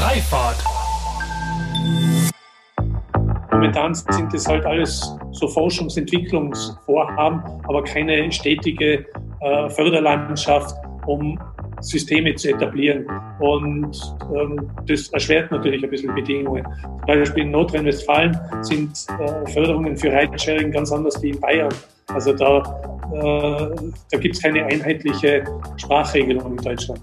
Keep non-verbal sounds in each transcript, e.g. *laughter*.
Freifahrt. Momentan sind es halt alles so Forschungsentwicklungsvorhaben, aber keine stetige äh, Förderlandschaft, um Systeme zu etablieren. Und ähm, das erschwert natürlich ein bisschen Bedingungen. Zum Beispiel in Nordrhein-Westfalen sind äh, Förderungen für Ridesharing ganz anders wie in Bayern. Also da, äh, da gibt es keine einheitliche Sprachregelung in Deutschland.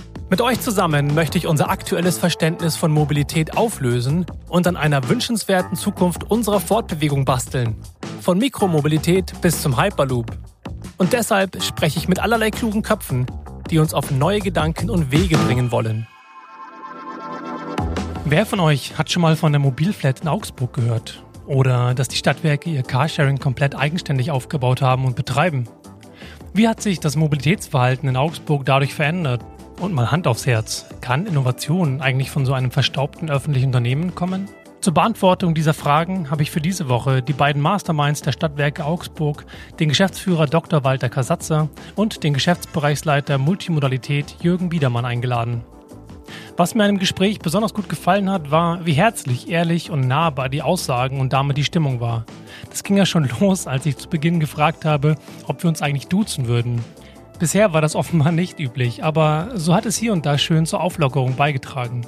Mit euch zusammen möchte ich unser aktuelles Verständnis von Mobilität auflösen und an einer wünschenswerten Zukunft unserer Fortbewegung basteln. Von Mikromobilität bis zum Hyperloop. Und deshalb spreche ich mit allerlei klugen Köpfen, die uns auf neue Gedanken und Wege bringen wollen. Wer von euch hat schon mal von der Mobilflat in Augsburg gehört? Oder dass die Stadtwerke ihr Carsharing komplett eigenständig aufgebaut haben und betreiben? Wie hat sich das Mobilitätsverhalten in Augsburg dadurch verändert? Und mal Hand aufs Herz, kann Innovation eigentlich von so einem verstaubten öffentlichen Unternehmen kommen? Zur Beantwortung dieser Fragen habe ich für diese Woche die beiden Masterminds der Stadtwerke Augsburg, den Geschäftsführer Dr. Walter Kasatzer und den Geschäftsbereichsleiter Multimodalität Jürgen Biedermann eingeladen. Was mir an dem Gespräch besonders gut gefallen hat, war, wie herzlich, ehrlich und nahbar die Aussagen und damit die Stimmung war. Das ging ja schon *laughs* los, als ich zu Beginn gefragt habe, ob wir uns eigentlich duzen würden. Bisher war das offenbar nicht üblich, aber so hat es hier und da schön zur Auflockerung beigetragen.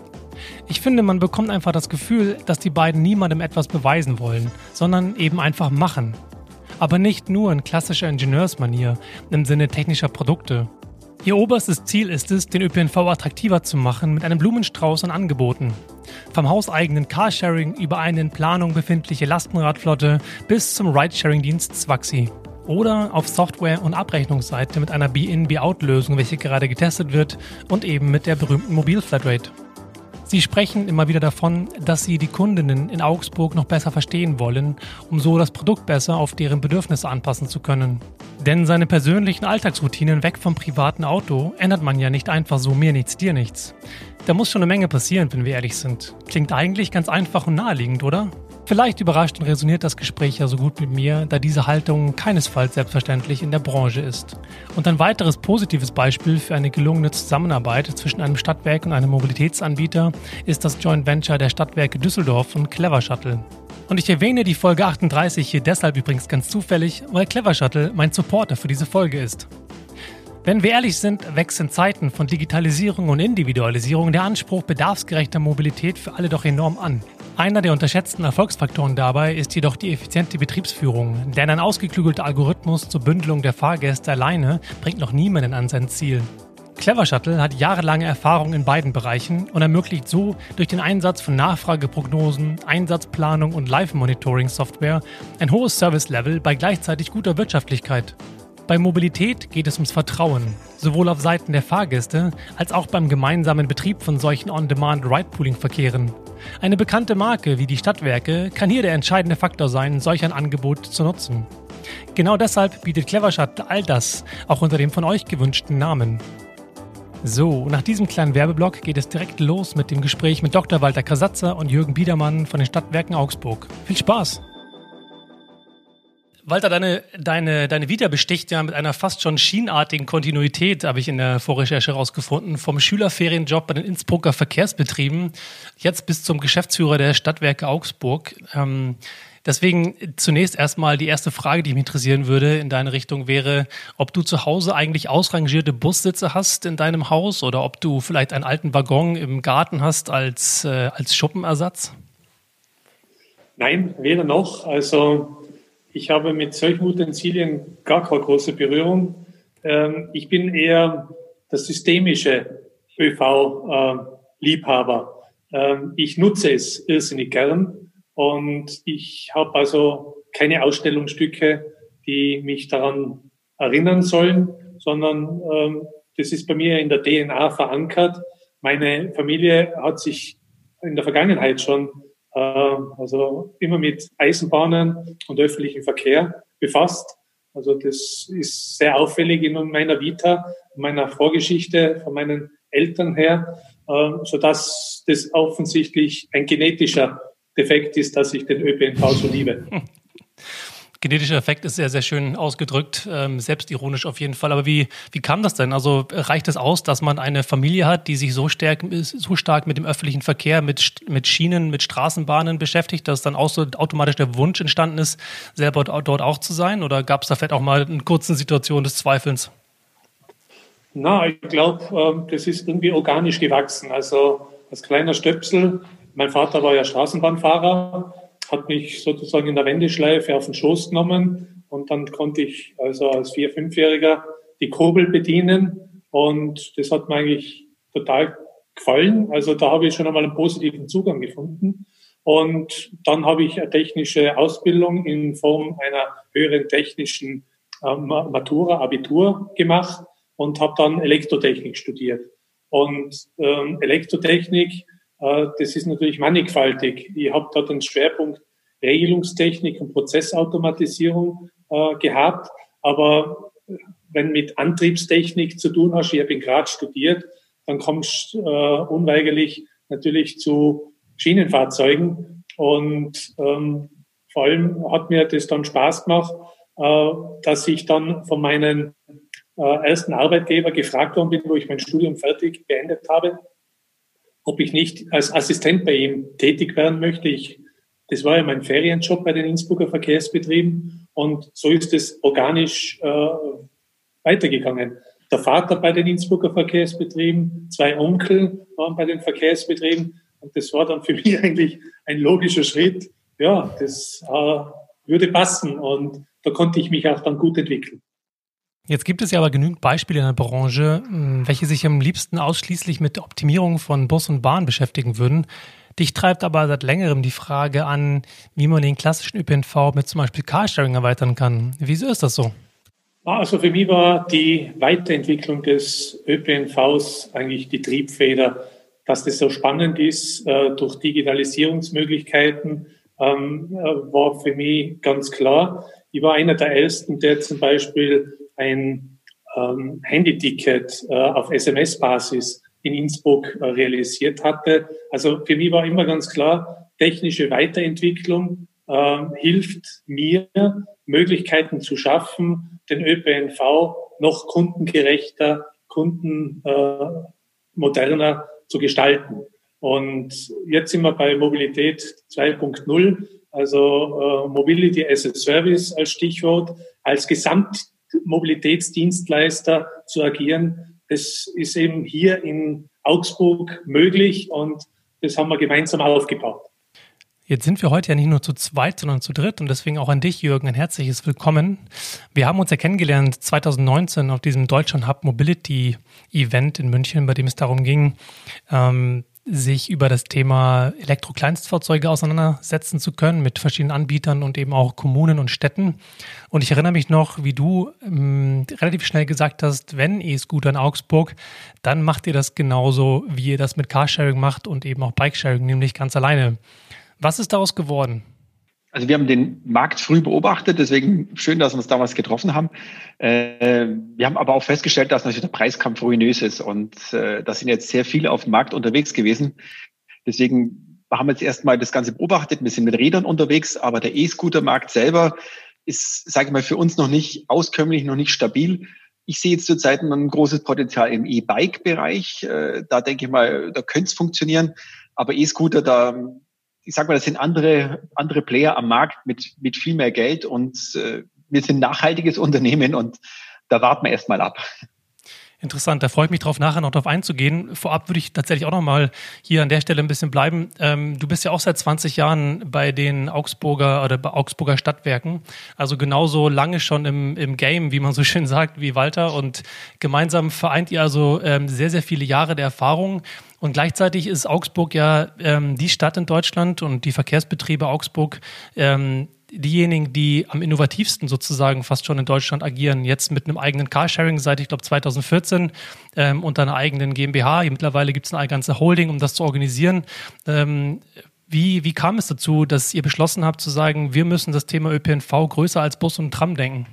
Ich finde, man bekommt einfach das Gefühl, dass die beiden niemandem etwas beweisen wollen, sondern eben einfach machen. Aber nicht nur in klassischer Ingenieursmanier im Sinne technischer Produkte. Ihr oberstes Ziel ist es, den ÖPNV attraktiver zu machen mit einem Blumenstrauß an Angeboten. Vom hauseigenen Carsharing über eine in Planung befindliche Lastenradflotte bis zum Ridesharing-Dienst Zwaxi. Oder auf Software- und Abrechnungsseite mit einer Be-in-Be-out-Lösung, welche gerade getestet wird und eben mit der berühmten Mobil-Flatrate. Sie sprechen immer wieder davon, dass Sie die Kundinnen in Augsburg noch besser verstehen wollen, um so das Produkt besser auf deren Bedürfnisse anpassen zu können. Denn seine persönlichen Alltagsroutinen weg vom privaten Auto ändert man ja nicht einfach so mir nichts, dir nichts. Da muss schon eine Menge passieren, wenn wir ehrlich sind. Klingt eigentlich ganz einfach und naheliegend, oder? Vielleicht überrascht und resoniert das Gespräch ja so gut mit mir, da diese Haltung keinesfalls selbstverständlich in der Branche ist. Und ein weiteres positives Beispiel für eine gelungene Zusammenarbeit zwischen einem Stadtwerk und einem Mobilitätsanbieter ist das Joint Venture der Stadtwerke Düsseldorf und Clever Shuttle. Und ich erwähne die Folge 38 hier deshalb übrigens ganz zufällig, weil Clever Shuttle mein Supporter für diese Folge ist. Wenn wir ehrlich sind, wechseln Zeiten von Digitalisierung und Individualisierung der Anspruch bedarfsgerechter Mobilität für alle doch enorm an. Einer der unterschätzten Erfolgsfaktoren dabei ist jedoch die effiziente Betriebsführung, denn ein ausgeklügelter Algorithmus zur Bündelung der Fahrgäste alleine bringt noch niemanden an sein Ziel. Clever Shuttle hat jahrelange Erfahrung in beiden Bereichen und ermöglicht so durch den Einsatz von Nachfrageprognosen, Einsatzplanung und Live-Monitoring-Software ein hohes Service-Level bei gleichzeitig guter Wirtschaftlichkeit. Bei Mobilität geht es ums Vertrauen, sowohl auf Seiten der Fahrgäste als auch beim gemeinsamen Betrieb von solchen On-Demand-Ride-Pooling-Verkehren. Eine bekannte Marke wie die Stadtwerke kann hier der entscheidende Faktor sein, solch ein Angebot zu nutzen. Genau deshalb bietet Clevershot all das, auch unter dem von euch gewünschten Namen. So, nach diesem kleinen Werbeblock geht es direkt los mit dem Gespräch mit Dr. Walter Kasatzer und Jürgen Biedermann von den Stadtwerken Augsburg. Viel Spaß! Walter, deine, deine, deine Vita besticht ja mit einer fast schon schienartigen Kontinuität, habe ich in der Vorrecherche herausgefunden, vom Schülerferienjob bei den Innsbrucker Verkehrsbetrieben jetzt bis zum Geschäftsführer der Stadtwerke Augsburg. Ähm, deswegen zunächst erstmal die erste Frage, die mich interessieren würde in deine Richtung wäre, ob du zu Hause eigentlich ausrangierte Bussitze hast in deinem Haus oder ob du vielleicht einen alten Waggon im Garten hast als, äh, als Schuppenersatz? Nein, weder noch. Also ich habe mit solchen Utensilien gar keine große Berührung. Ähm, ich bin eher der systemische ÖV-Liebhaber. Ähm, ich nutze es irrsinnig gern und ich habe also keine Ausstellungsstücke, die mich daran erinnern sollen, sondern ähm, das ist bei mir in der DNA verankert. Meine Familie hat sich in der Vergangenheit schon also immer mit Eisenbahnen und öffentlichem Verkehr befasst. Also das ist sehr auffällig in meiner Vita, meiner Vorgeschichte von meinen Eltern her, äh, so dass das offensichtlich ein genetischer Defekt ist, dass ich den ÖPNV so liebe. *laughs* Genetischer Effekt ist sehr, sehr schön ausgedrückt, ähm, selbstironisch auf jeden Fall. Aber wie, wie kam das denn? Also reicht es aus, dass man eine Familie hat, die sich so stark, so stark mit dem öffentlichen Verkehr, mit, mit Schienen, mit Straßenbahnen beschäftigt, dass dann auch so automatisch der Wunsch entstanden ist, selber dort auch zu sein? Oder gab es da vielleicht auch mal eine kurze Situation des Zweifelns? Na, ich glaube, ähm, das ist irgendwie organisch gewachsen. Also als kleiner Stöpsel, mein Vater war ja Straßenbahnfahrer hat mich sozusagen in der Wendeschleife auf den Schoß genommen und dann konnte ich also als Vier-, Fünfjähriger die Kurbel bedienen und das hat mir eigentlich total gefallen. Also da habe ich schon einmal einen positiven Zugang gefunden. Und dann habe ich eine technische Ausbildung in Form einer höheren technischen äh, Matura, Abitur gemacht und habe dann Elektrotechnik studiert. Und ähm, Elektrotechnik das ist natürlich mannigfaltig. Ich habe da den Schwerpunkt Regelungstechnik und Prozessautomatisierung äh, gehabt. Aber wenn mit Antriebstechnik zu tun hast, ich habe in Graz studiert, dann kommst du äh, unweigerlich natürlich zu Schienenfahrzeugen. Und ähm, vor allem hat mir das dann Spaß gemacht, äh, dass ich dann von meinen äh, ersten Arbeitgeber gefragt worden bin, wo ich mein Studium fertig beendet habe, ob ich nicht als Assistent bei ihm tätig werden möchte. Ich, das war ja mein Ferienjob bei den Innsbrucker Verkehrsbetrieben und so ist es organisch äh, weitergegangen. Der Vater bei den Innsbrucker Verkehrsbetrieben, zwei Onkel waren bei den Verkehrsbetrieben und das war dann für *laughs* mich eigentlich ein logischer Schritt. Ja, das äh, würde passen und da konnte ich mich auch dann gut entwickeln. Jetzt gibt es ja aber genügend Beispiele in der Branche, hm, welche sich am liebsten ausschließlich mit Optimierung von Bus und Bahn beschäftigen würden. Dich treibt aber seit längerem die Frage an, wie man den klassischen ÖPNV mit zum Beispiel Carsharing erweitern kann. Wieso ist das so? Ah, also für mich war die Weiterentwicklung des ÖPNVs eigentlich die Triebfeder, dass das so spannend ist äh, durch Digitalisierungsmöglichkeiten, ähm, äh, war für mich ganz klar. Ich war einer der Ersten, der zum Beispiel ein ähm, Handyticket äh, auf SMS-Basis in Innsbruck äh, realisiert hatte. Also für mich war immer ganz klar, technische Weiterentwicklung äh, hilft mir, Möglichkeiten zu schaffen, den ÖPNV noch kundengerechter, kundenmoderner äh, zu gestalten. Und jetzt sind wir bei Mobilität 2.0, also äh, Mobility as a Service als Stichwort, als Gesamtmobilitätsdienstleister zu agieren. Das ist eben hier in Augsburg möglich und das haben wir gemeinsam aufgebaut. Jetzt sind wir heute ja nicht nur zu zweit, sondern zu dritt und deswegen auch an dich, Jürgen, ein herzliches Willkommen. Wir haben uns ja kennengelernt 2019 auf diesem Deutschland Hub Mobility Event in München, bei dem es darum ging, ähm, sich über das Thema Elektrokleinstfahrzeuge auseinandersetzen zu können mit verschiedenen Anbietern und eben auch Kommunen und Städten. Und ich erinnere mich noch, wie du ähm, relativ schnell gesagt hast, wenn E-Scooter in Augsburg, dann macht ihr das genauso, wie ihr das mit Carsharing macht und eben auch Bikesharing, nämlich ganz alleine. Was ist daraus geworden? Also wir haben den Markt früh beobachtet, deswegen schön, dass wir uns damals getroffen haben. Äh, wir haben aber auch festgestellt, dass natürlich der Preiskampf ruinös ist und äh, da sind jetzt sehr viele auf dem Markt unterwegs gewesen. Deswegen haben wir jetzt erstmal das Ganze beobachtet. Wir sind mit Rädern unterwegs, aber der E-Scooter-Markt selber ist, sage ich mal, für uns noch nicht auskömmlich, noch nicht stabil. Ich sehe jetzt zurzeit ein großes Potenzial im E-Bike-Bereich. Äh, da denke ich mal, da könnte es funktionieren. Aber E-Scooter, da ich sag mal, das sind andere, andere Player am Markt mit, mit viel mehr Geld und äh, wir sind ein nachhaltiges *laughs* Unternehmen und da warten wir erstmal ab. Interessant, da freue ich mich drauf, nachher noch darauf einzugehen. Vorab würde ich tatsächlich auch noch mal hier an der Stelle ein bisschen bleiben. Ähm, du bist ja auch seit 20 Jahren bei den Augsburger oder bei Augsburger Stadtwerken, also genauso lange schon im, im Game, wie man so schön sagt, wie Walter. Und gemeinsam vereint ihr also ähm, sehr, sehr viele Jahre der Erfahrung. Und gleichzeitig ist Augsburg ja ähm, die Stadt in Deutschland und die Verkehrsbetriebe Augsburg ähm, diejenigen, die am innovativsten sozusagen fast schon in Deutschland agieren. Jetzt mit einem eigenen Carsharing seit, ich glaube, 2014 ähm, unter einer eigenen GmbH. Mittlerweile gibt es eine ganze Holding, um das zu organisieren. Ähm, Wie, wie kam es dazu, dass ihr beschlossen habt zu sagen, wir müssen das Thema ÖPNV größer als Bus und Tram denken?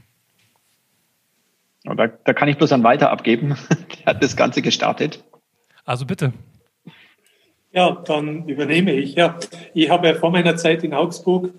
Da, da kann ich bloß an Walter abgeben. *laughs* Der hat das Ganze gestartet. Also bitte. Ja, dann übernehme ich. Ja, ich habe ja vor meiner Zeit in Augsburg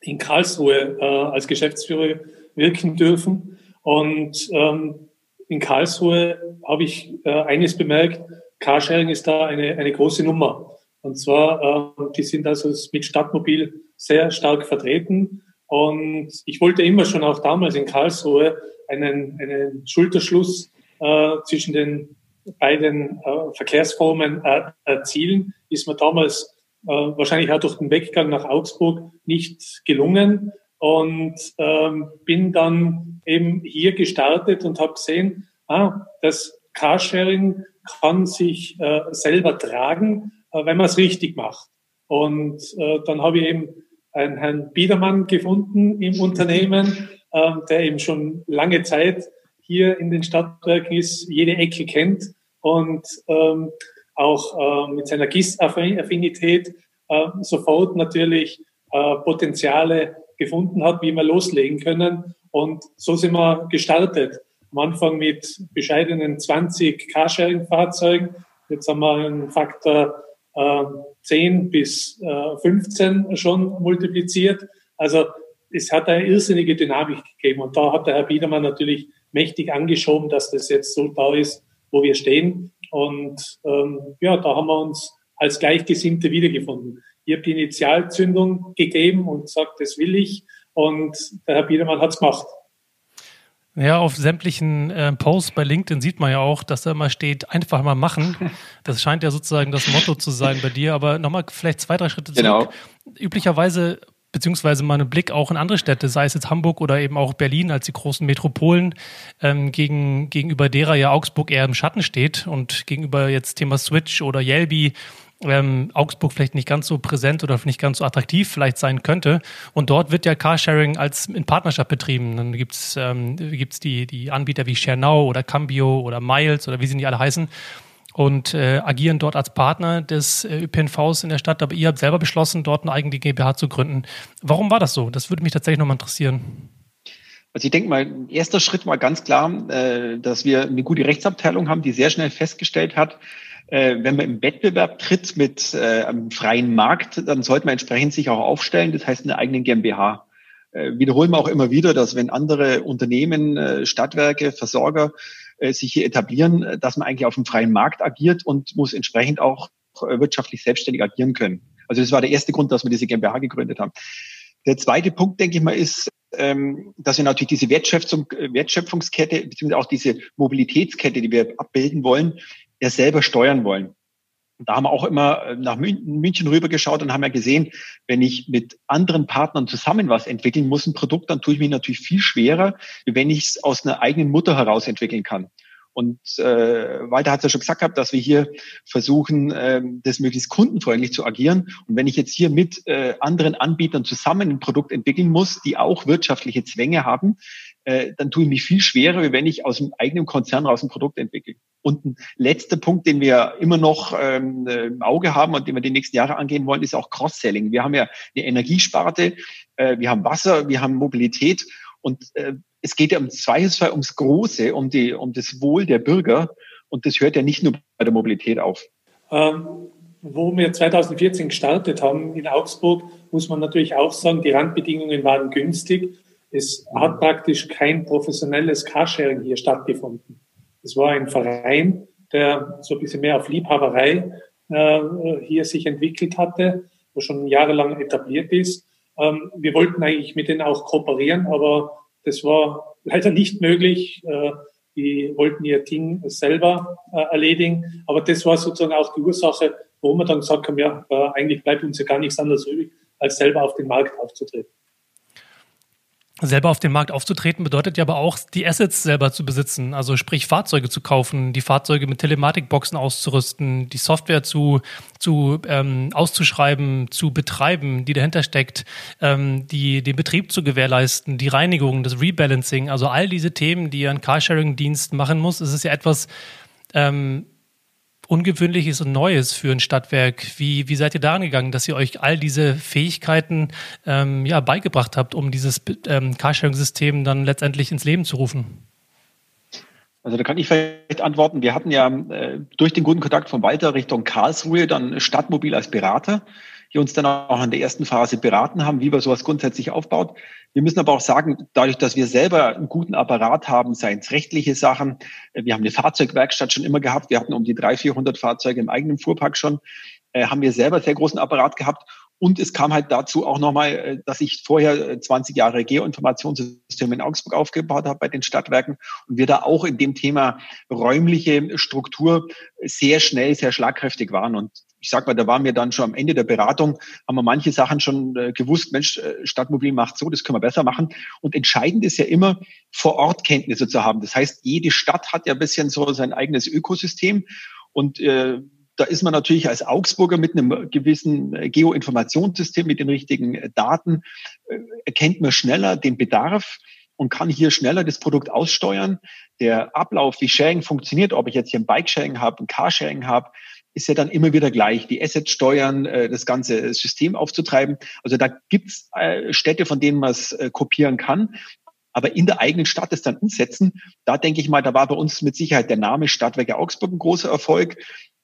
in Karlsruhe äh, als Geschäftsführer wirken dürfen. Und ähm, in Karlsruhe habe ich äh, eines bemerkt, Carsharing ist da eine, eine große Nummer. Und zwar, äh, die sind also mit Stadtmobil sehr stark vertreten. Und ich wollte immer schon auch damals in Karlsruhe einen, einen Schulterschluss äh, zwischen den beiden äh, Verkehrsformen äh, erzielen. Ist mir damals wahrscheinlich auch durch den Weggang nach Augsburg nicht gelungen und ähm, bin dann eben hier gestartet und habe gesehen, ah, das Carsharing kann sich äh, selber tragen, äh, wenn man es richtig macht. Und äh, dann habe ich eben einen Herrn Biedermann gefunden im Unternehmen, äh, der eben schon lange Zeit hier in den Stadtwerken ist, jede Ecke kennt und ähm, auch äh, mit seiner GIS-Affinität äh, sofort natürlich äh, Potenziale gefunden hat, wie wir loslegen können. Und so sind wir gestartet. Am Anfang mit bescheidenen 20 Carsharing-Fahrzeugen. Jetzt haben wir einen Faktor äh, 10 bis äh, 15 schon multipliziert. Also es hat eine irrsinnige Dynamik gegeben. Und da hat der Herr Biedermann natürlich mächtig angeschoben, dass das jetzt so da ist, wo wir stehen. Und ähm, ja, da haben wir uns als Gleichgesinnte wiedergefunden. Ich habe die Initialzündung gegeben und gesagt, das will ich. Und der Herr Biedermann hat es gemacht. Ja, auf sämtlichen äh, Posts bei LinkedIn sieht man ja auch, dass da immer steht, einfach mal machen. *laughs* Das scheint ja sozusagen das Motto zu sein bei dir. Aber nochmal vielleicht zwei, drei Schritte zurück. Genau. Üblicherweise beziehungsweise mal einen Blick auch in andere Städte, sei es jetzt Hamburg oder eben auch Berlin als die großen Metropolen, ähm, gegen, gegenüber derer ja Augsburg eher im Schatten steht und gegenüber jetzt Thema Switch oder Yelby ähm, Augsburg vielleicht nicht ganz so präsent oder nicht ganz so attraktiv vielleicht sein könnte. Und dort wird ja Carsharing als in Partnerschaft betrieben. Dann gibt's ähm, gibt's die, die Anbieter wie Schernau oder Cambio oder Miles oder wie sie die alle heißen und äh, agieren dort als Partner des äh, ÖPNVs in der Stadt. Aber ihr habt selber beschlossen, dort eine eigene GmbH zu gründen. Warum war das so? Das würde mich tatsächlich nochmal interessieren. Also ich denke mal, erster Schritt war ganz klar, äh, dass wir eine gute Rechtsabteilung haben, die sehr schnell festgestellt hat, äh, wenn man im Wettbewerb tritt mit äh, einem freien Markt, dann sollte man entsprechend sich auch aufstellen, das heißt eine eigene GmbH. Äh, wiederholen wir auch immer wieder, dass wenn andere Unternehmen, äh, Stadtwerke, Versorger äh, sich hier etablieren, äh, dass man eigentlich auf dem freien Markt agiert und muss entsprechend auch äh, wirtschaftlich selbstständig agieren können. Also das war der erste Grund, dass wir diese GmbH gegründet haben. Der zweite Punkt, denke ich mal, ist, ähm, dass wir natürlich diese Wertschöpfung, Wertschöpfungskette beziehungsweise auch diese Mobilitätskette, die wir abbilden wollen, ja selber steuern wollen. Und da haben wir auch immer nach München rübergeschaut und haben ja gesehen, wenn ich mit anderen Partnern zusammen was entwickeln muss, ein Produkt, dann tue ich mich natürlich viel schwerer, wenn ich es aus einer eigenen Mutter heraus entwickeln kann. Und äh, Walter hat es ja schon gesagt gehabt, dass wir hier versuchen, äh, das möglichst kundenfreundlich zu agieren. Und wenn ich jetzt hier mit äh, anderen Anbietern zusammen ein Produkt entwickeln muss, die auch wirtschaftliche Zwänge haben, äh, dann tue ich mich viel schwerer, wie wenn ich aus dem eigenen Konzern raus ein Produkt entwickle. Und ein letzter Punkt, den wir immer noch ähm, im Auge haben und den wir die nächsten Jahre angehen wollen, ist auch Cross-Selling. Wir haben ja eine Energiesparte, äh, wir haben Wasser, wir haben Mobilität und äh, es geht ja im Zweifelsfall ums Große, um, die, um das Wohl der Bürger. Und das hört ja nicht nur bei der Mobilität auf. Ähm, wo wir 2014 gestartet haben in Augsburg, muss man natürlich auch sagen, die Randbedingungen waren günstig. Es hat praktisch kein professionelles Carsharing hier stattgefunden. Es war ein Verein, der so ein bisschen mehr auf Liebhaberei äh, hier sich entwickelt hatte, wo schon jahrelang etabliert ist. Ähm, wir wollten eigentlich mit denen auch kooperieren, aber das war leider nicht möglich. Äh, die wollten ihr Ding selber äh, erledigen. Aber das war sozusagen auch die Ursache, warum wir dann gesagt haben, ja, äh, eigentlich bleibt uns ja gar nichts anderes übrig, als selber auf den Markt aufzutreten. Selber auf den Markt aufzutreten bedeutet ja aber auch, die Assets selber zu besitzen, also sprich Fahrzeuge zu kaufen, die Fahrzeuge mit Telematikboxen auszurüsten, die Software zu, zu ähm, auszuschreiben, zu betreiben, die dahinter steckt, ähm, die, den Betrieb zu gewährleisten, die Reinigung, das Rebalancing, also all diese Themen, die ein Carsharing-Dienst machen muss, ist es ja etwas, ähm, Ungewöhnliches und Neues für ein Stadtwerk. Wie, wie seid ihr da angegangen, dass ihr euch all diese Fähigkeiten ähm, ja, beigebracht habt, um dieses ähm, Carsharing-System dann letztendlich ins Leben zu rufen? Also da kann ich vielleicht antworten. Wir hatten ja äh, durch den guten Kontakt von Walter Richtung Karlsruhe dann Stadtmobil als Berater, die uns dann auch in der ersten Phase beraten haben, wie man sowas grundsätzlich aufbaut. Wir müssen aber auch sagen, dadurch, dass wir selber einen guten Apparat haben, seien es rechtliche Sachen, äh, wir haben eine Fahrzeugwerkstatt schon immer gehabt, wir hatten um die 300, 400 Fahrzeuge im eigenen Fuhrpark schon, äh, haben wir selber sehr großen Apparat gehabt und es kam halt dazu auch nochmal, äh, dass ich vorher 20 äh, Jahre Geoinformationssysteme in Augsburg aufgebaut habe bei den Stadtwerken und wir da auch in dem Thema räumliche Struktur sehr schnell, sehr schlagkräftig waren. Und ich sag mal, da waren wir dann schon am Ende der Beratung, haben wir manche Sachen schon äh, gewusst, Mensch, Stadtmobil macht so, das können wir besser machen. Und entscheidend ist ja immer, vor Ort Kenntnisse zu haben. Das heißt, jede Stadt hat ja ein bisschen so sein eigenes Ökosystem. Und äh, da ist man natürlich als Augsburger mit einem gewissen äh, Geoinformationssystem, mit den richtigen äh, Daten, äh, erkennt man schneller den Bedarf und kann hier schneller das Produkt aussteuern. Der Ablauf, wie Sharing funktioniert, ob ich jetzt hier ein Bike-Sharing habe, ein Carsharing habe, ist ja dann immer wieder gleich. Die Assets steuern, das ganze System aufzutreiben. Also da gibt's Städte, von denen man es kopieren kann. Aber in der eigenen Stadt es dann umsetzen, da denke ich mal, da war bei uns mit Sicherheit der Name Stadtwerke Augsburg ein großer Erfolg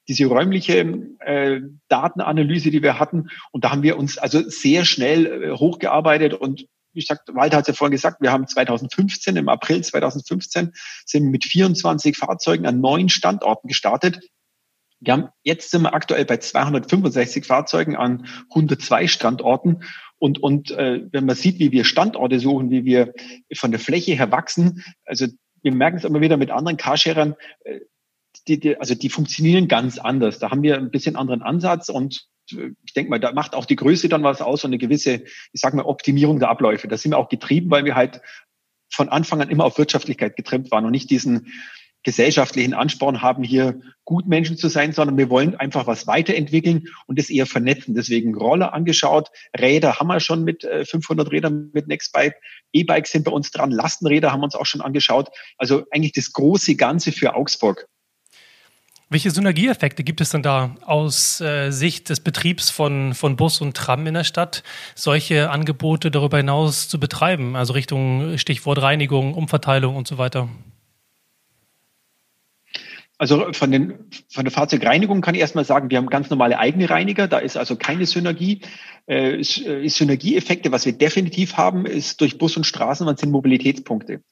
diese räumliche äh, Datenanalyse, die wir hatten. Und da haben wir uns also sehr schnell äh, hochgearbeitet und wie gesagt, Walter hat es ja vorhin gesagt, wir haben 2015, im April 2015, sind mit 24 Fahrzeugen an neun Standorten gestartet. Wir haben, jetzt sind wir aktuell bei 265 Fahrzeugen an 102 Standorten. Und, und äh, wenn man sieht, wie wir Standorte suchen, wie wir von der Fläche her wachsen, also wir merken es immer wieder mit anderen Carsharern, äh, die, die, also die funktionieren ganz anders. Da haben wir ein bisschen anderen Ansatz und ich denke mal, da macht auch die Größe dann was aus und eine gewisse, ich sage mal, Optimierung der Abläufe. Da sind wir auch getrieben, weil wir halt von Anfang an immer auf Wirtschaftlichkeit getrimmt waren und nicht diesen gesellschaftlichen Ansporn haben, hier gut Menschen zu sein, sondern wir wollen einfach was weiterentwickeln und das eher vernetzen. Deswegen Roller angeschaut, Räder haben wir schon mit 500 äh, Rädern mit Nextbike, E-Bikes sind bei uns dran, Lastenräder haben wir uns auch schon angeschaut. Also eigentlich das große Ganze für Augsburg. Welche Synergieeffekte gibt es denn da aus äh, Sicht des Betriebs von, von Bus und Tram in der Stadt, solche Angebote darüber hinaus zu betreiben? Also Richtung Stichwort Reinigung, Umverteilung und so weiter. Also von, den, von der Fahrzeugreinigung kann ich erstmal sagen, wir haben ganz normale eigene Reiniger, da ist also keine Synergie. Äh, äh Synergieeffekte, was wir definitiv haben, ist durch Bus und Straßenbahn sind Mobilitätspunkte.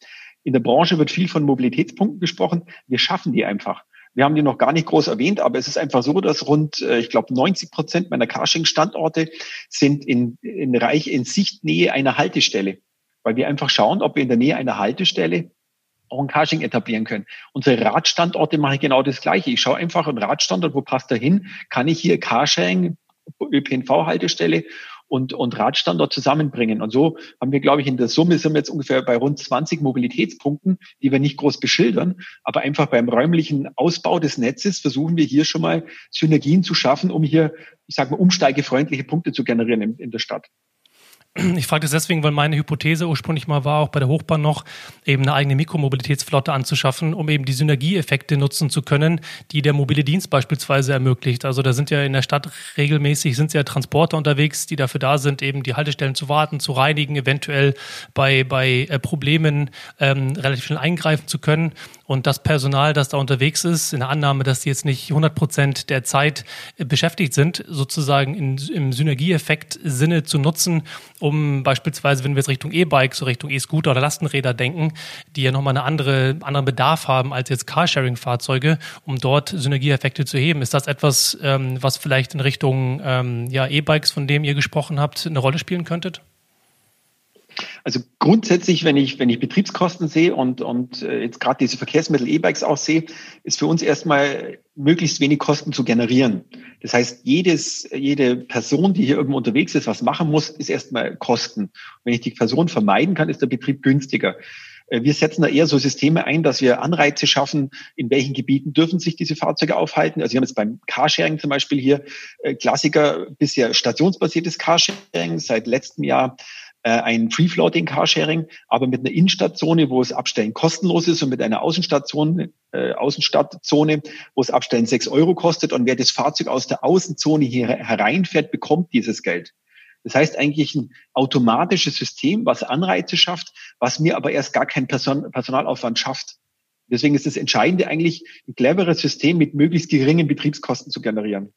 In der Branche wird viel von Mobilitätspunkten gesprochen. Wir schaffen die einfach. Wir haben die noch gar nicht groß erwähnt, aber es ist einfach so, dass rund, äh, ich glaube, 90 Prozent meiner Carsharing-Standorte sind in, in Reich in Sichtnähe einer Haltestelle, weil wir einfach schauen, ob wir in der Nähe einer Haltestelle auch ein Carsharing etablieren können. Unsere Radstandorte mache ich genau das Gleiche. Ich schaue einfach einen Radstandort, wo passt er hin? Kann ich hier Carsharing, ÖPNV-Haltestelle und, und Radstandort zusammenbringen. Und so haben wir, glaube ich, in der Summe sind wir jetzt ungefähr bei rund 20 Mobilitätspunkten, die wir nicht groß beschildern, aber einfach beim räumlichen Ausbau des Netzes versuchen wir hier schon mal Synergien zu schaffen, um hier, ich sage mal, umsteigefreundliche Punkte zu generieren in, in der Stadt. Ich frage das deswegen, weil meine Hypothese ursprünglich mal war, auch bei der Hochbahn noch, eben eine eigene Mikromobilitätsflotte anzuschaffen, um eben die Synergieeffekte nutzen zu können, die der mobile Dienst beispielsweise ermöglicht. Also da sind ja in der Stadt regelmäßig sind ja Transporter unterwegs, die dafür da sind, eben die Haltestellen zu warten, zu reinigen, eventuell bei, bei äh, Problemen ähm, relativ schnell eingreifen zu können. Und das Personal, das da unterwegs ist, in der Annahme, dass sie jetzt nicht 100 Prozent der Zeit äh, beschäftigt sind, sozusagen in, im Synergieeffekt-Sinne zu nutzen, um beispielsweise, wenn wir jetzt Richtung E-Bike, so Richtung E-Scooter oder Lastenräder denken, die ja nochmal eine andere, anderen Bedarf haben als jetzt Carsharing-Fahrzeuge, um dort Synergieeffekte zu heben. Ist das etwas, ähm, was vielleicht in Richtung ähm, ja, E-Bikes, von dem ihr gesprochen habt, eine Rolle spielen könntet? Also grundsätzlich, wenn ich, wenn ich Betriebskosten sehe und, und äh, jetzt gerade diese Verkehrsmittel E-Bikes auch sehe, ist für uns erstmal möglichst wenig Kosten zu generieren. Das heißt, jedes, jede Person, die hier irgendwo unterwegs ist, was machen muss, ist erstmal Kosten. Wenn ich die Person vermeiden kann, ist der Betrieb günstiger. Äh, wir setzen da eher so Systeme ein, dass wir Anreize schaffen, in welchen Gebieten dürfen sich diese Fahrzeuge aufhalten. Also wir haben jetzt beim Carsharing zum Beispiel hier äh, Klassiker, bisher stationsbasiertes Carsharing, seit letztem Jahr ein Free-Floating Carsharing, aber mit einer Innenstadtzone, wo es Abstellen kostenlos ist und mit einer Außenstation, äh, Außenstadtzone, wo es Abstellen sechs Euro kostet und wer das Fahrzeug aus der Außenzone hier hereinfährt, bekommt dieses Geld. Das heißt eigentlich ein automatisches System, was Anreize schafft, was mir aber erst gar keinen Person Personalaufwand schafft. Deswegen ist das Entscheidende eigentlich, ein cleveres System mit möglichst geringen Betriebskosten zu generieren.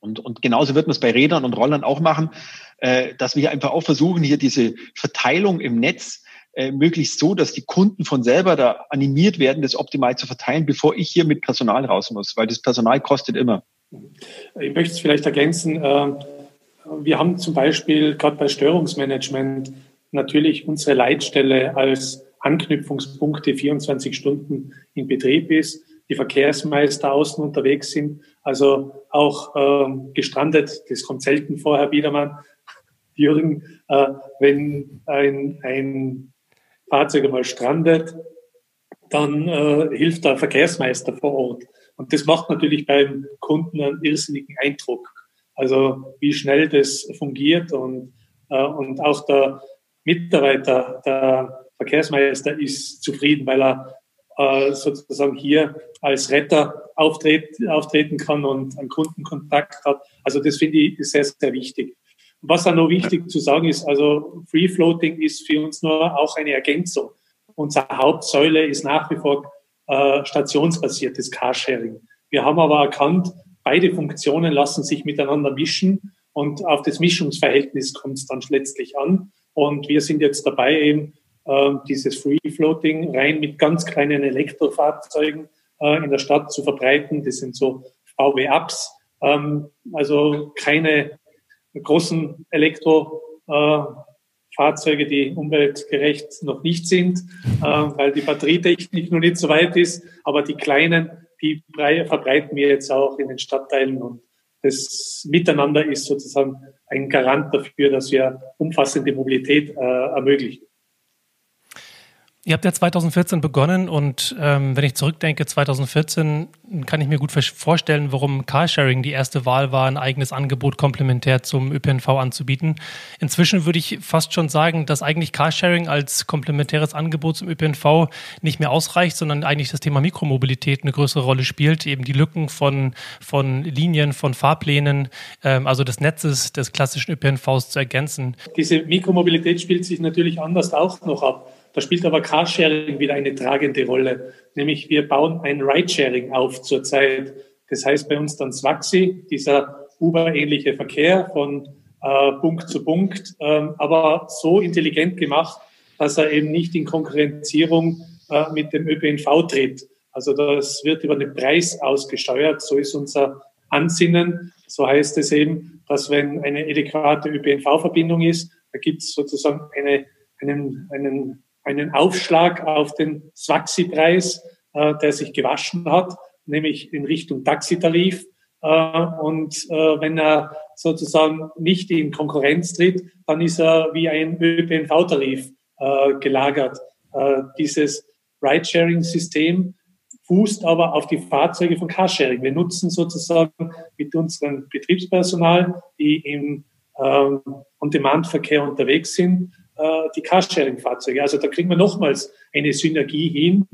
Und, und genauso wird man es bei Rädern und Rollern auch machen, äh, dass wir einfach auch versuchen, hier diese Verteilung im Netz äh, möglichst so, dass die Kunden von selber da animiert werden, das optimal zu verteilen, bevor ich hier mit Personal raus muss, weil das Personal kostet immer. Ich möchte es vielleicht ergänzen. Äh, wir haben zum Beispiel gerade bei Störungsmanagement natürlich unsere Leitstelle als Anknüpfungspunkte 24 Stunden in Betrieb ist, die Verkehrsmeister außen unterwegs sind, also auch ähm, gestrandet, das kommt selten vorher, Biedermann, *laughs* Jürgen, äh, wenn ein, ein Fahrzeug einmal strandet, dann äh, hilft der Verkehrsmeister vor Ort. Und das macht natürlich beim Kunden einen irrsinnigen Eindruck. Also wie schnell das fungiert und, äh, und auch der Mitarbeiter, der Verkehrsmeister ist zufrieden, weil er äh, sozusagen hier als Retter auftreten, auftreten kann und einen Kundenkontakt hat. Also das finde ich sehr, sehr wichtig. Was auch noch wichtig zu sagen ist, also Free Floating ist für uns nur auch eine Ergänzung. Unsere Hauptsäule ist nach wie vor äh, stationsbasiertes Carsharing. Wir haben aber erkannt, beide Funktionen lassen sich miteinander mischen und auf das Mischungsverhältnis kommt es dann letztlich an. Und wir sind jetzt dabei, eben äh, dieses Free Floating rein mit ganz kleinen Elektrofahrzeugen äh, in der Stadt zu verbreiten. Das sind so VW-Ups, ähm, also keine großen Elektrofahrzeuge, die umweltgerecht noch nicht sind, äh, weil die Batterietechnik noch nicht so weit ist. Aber die kleinen, die verbreiten wir jetzt auch in den Stadtteilen und das Miteinander ist sozusagen ein Garant dafür, dass wir umfassende Mobilität äh, ermöglichen. Ihr habt ja 2014 begonnen und ähm, wenn ich zurückdenke, 2014 kann ich mir gut vorstellen, warum Carsharing die erste Wahl war, ein eigenes Angebot komplementär zum ÖPNV anzubieten. Inzwischen würde ich fast schon sagen, dass eigentlich Carsharing als komplementäres Angebot zum ÖPNV nicht mehr ausreicht, sondern eigentlich das Thema Mikromobilität eine größere Rolle spielt, eben die Lücken von, von Linien, von Fahrplänen, ähm, also des Netzes des klassischen ÖPNVs zu ergänzen. Diese Mikromobilität spielt sich natürlich anders auch noch ab. Da spielt aber Carsharing wieder eine tragende Rolle. Nämlich wir bauen ein Ridesharing auf zurzeit. Das heißt bei uns dann Swaxi, dieser Uber-ähnliche Verkehr von äh, Punkt zu Punkt, ähm, aber so intelligent gemacht, dass er eben nicht in Konkurrenzierung äh, mit dem ÖPNV tritt. Also das wird über den Preis ausgesteuert. So ist unser Ansinnen. So heißt es eben, dass wenn eine adäquate ÖPNV-Verbindung ist, da gibt es sozusagen eine, einen, einen einen Aufschlag auf den Swaxi-Preis, äh, der sich gewaschen hat, nämlich in Richtung Taxitarif. Äh, und äh, wenn er sozusagen nicht in Konkurrenz tritt, dann ist er wie ein ÖPNV-Tarif äh, gelagert. Äh, dieses Ridesharing-System fußt aber auf die Fahrzeuge von Carsharing. Wir nutzen sozusagen mit unserem Betriebspersonal, die im ähm, On-Demand-Verkehr unterwegs sind, äh, die Carsharing-Fahrzeuge. Also da kriegen wir nochmals eine Synergie hin,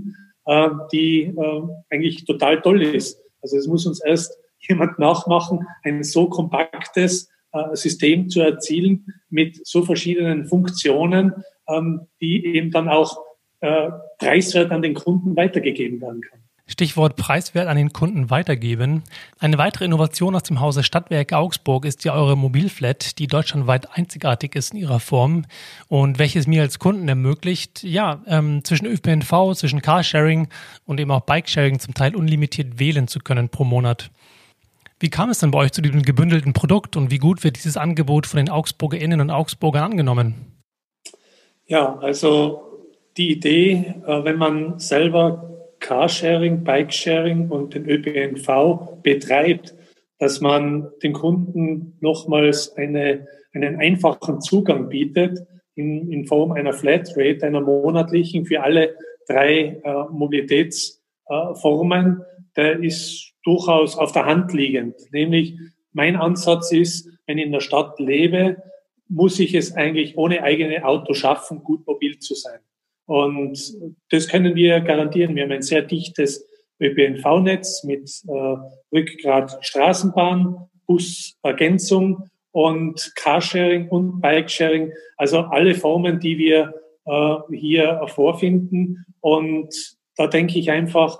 äh, die äh, eigentlich total toll ist. Also es muss uns erst *laughs* jemand nachmachen, ein so kompaktes äh, System zu erzielen mit so verschiedenen Funktionen, ähm, die eben dann auch äh, preiswert an den Kunden weitergegeben werden kann. Stichwort preiswert an den Kunden weitergeben. Eine weitere Innovation aus dem Hause Stadtwerke Augsburg ist ja eure Mobilflat, die deutschlandweit einzigartig ist in ihrer Form und welches mir als Kunden ermöglicht, ja, ähm, zwischen ÖPNV, zwischen Carsharing und eben auch Bikesharing zum Teil unlimitiert wählen zu können pro Monat. Wie kam es denn bei euch zu diesem gebündelten Produkt und wie gut wird dieses Angebot von den AugsburgerInnen und Augsburgern angenommen? Ja, also die Idee, äh, wenn man selber Carsharing, Bikesharing und den ÖPNV betreibt, dass man den Kunden nochmals eine, einen einfachen Zugang bietet in, in Form einer Flatrate, einer monatlichen für alle drei äh, Mobilitätsformen, äh, der ist durchaus auf der Hand liegend. Nämlich mein Ansatz ist, wenn ich in der Stadt lebe, muss ich es eigentlich ohne eigene Auto schaffen, gut mobil zu sein. Und das können wir garantieren. Wir haben ein sehr dichtes ÖPNV-Netz mit äh, Rückgrat Straßenbahn, Busergänzung und Carsharing und Bikesharing. Also alle Formen, die wir äh, hier vorfinden. Und da denke ich einfach,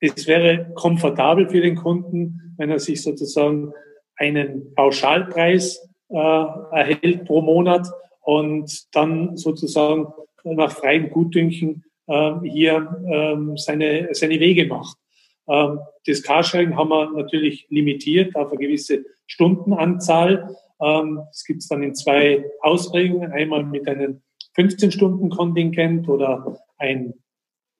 es wäre komfortabel für den Kunden, wenn er sich sozusagen einen Pauschalpreis äh, erhält pro Monat und dann sozusagen nach freiem Gutdünken äh, hier ähm, seine, seine Wege macht. Ähm, das Carsharing haben wir natürlich limitiert auf eine gewisse Stundenanzahl. Ähm, das gibt es dann in zwei Ausprägungen. Einmal mit einem 15-Stunden-Kontingent oder ein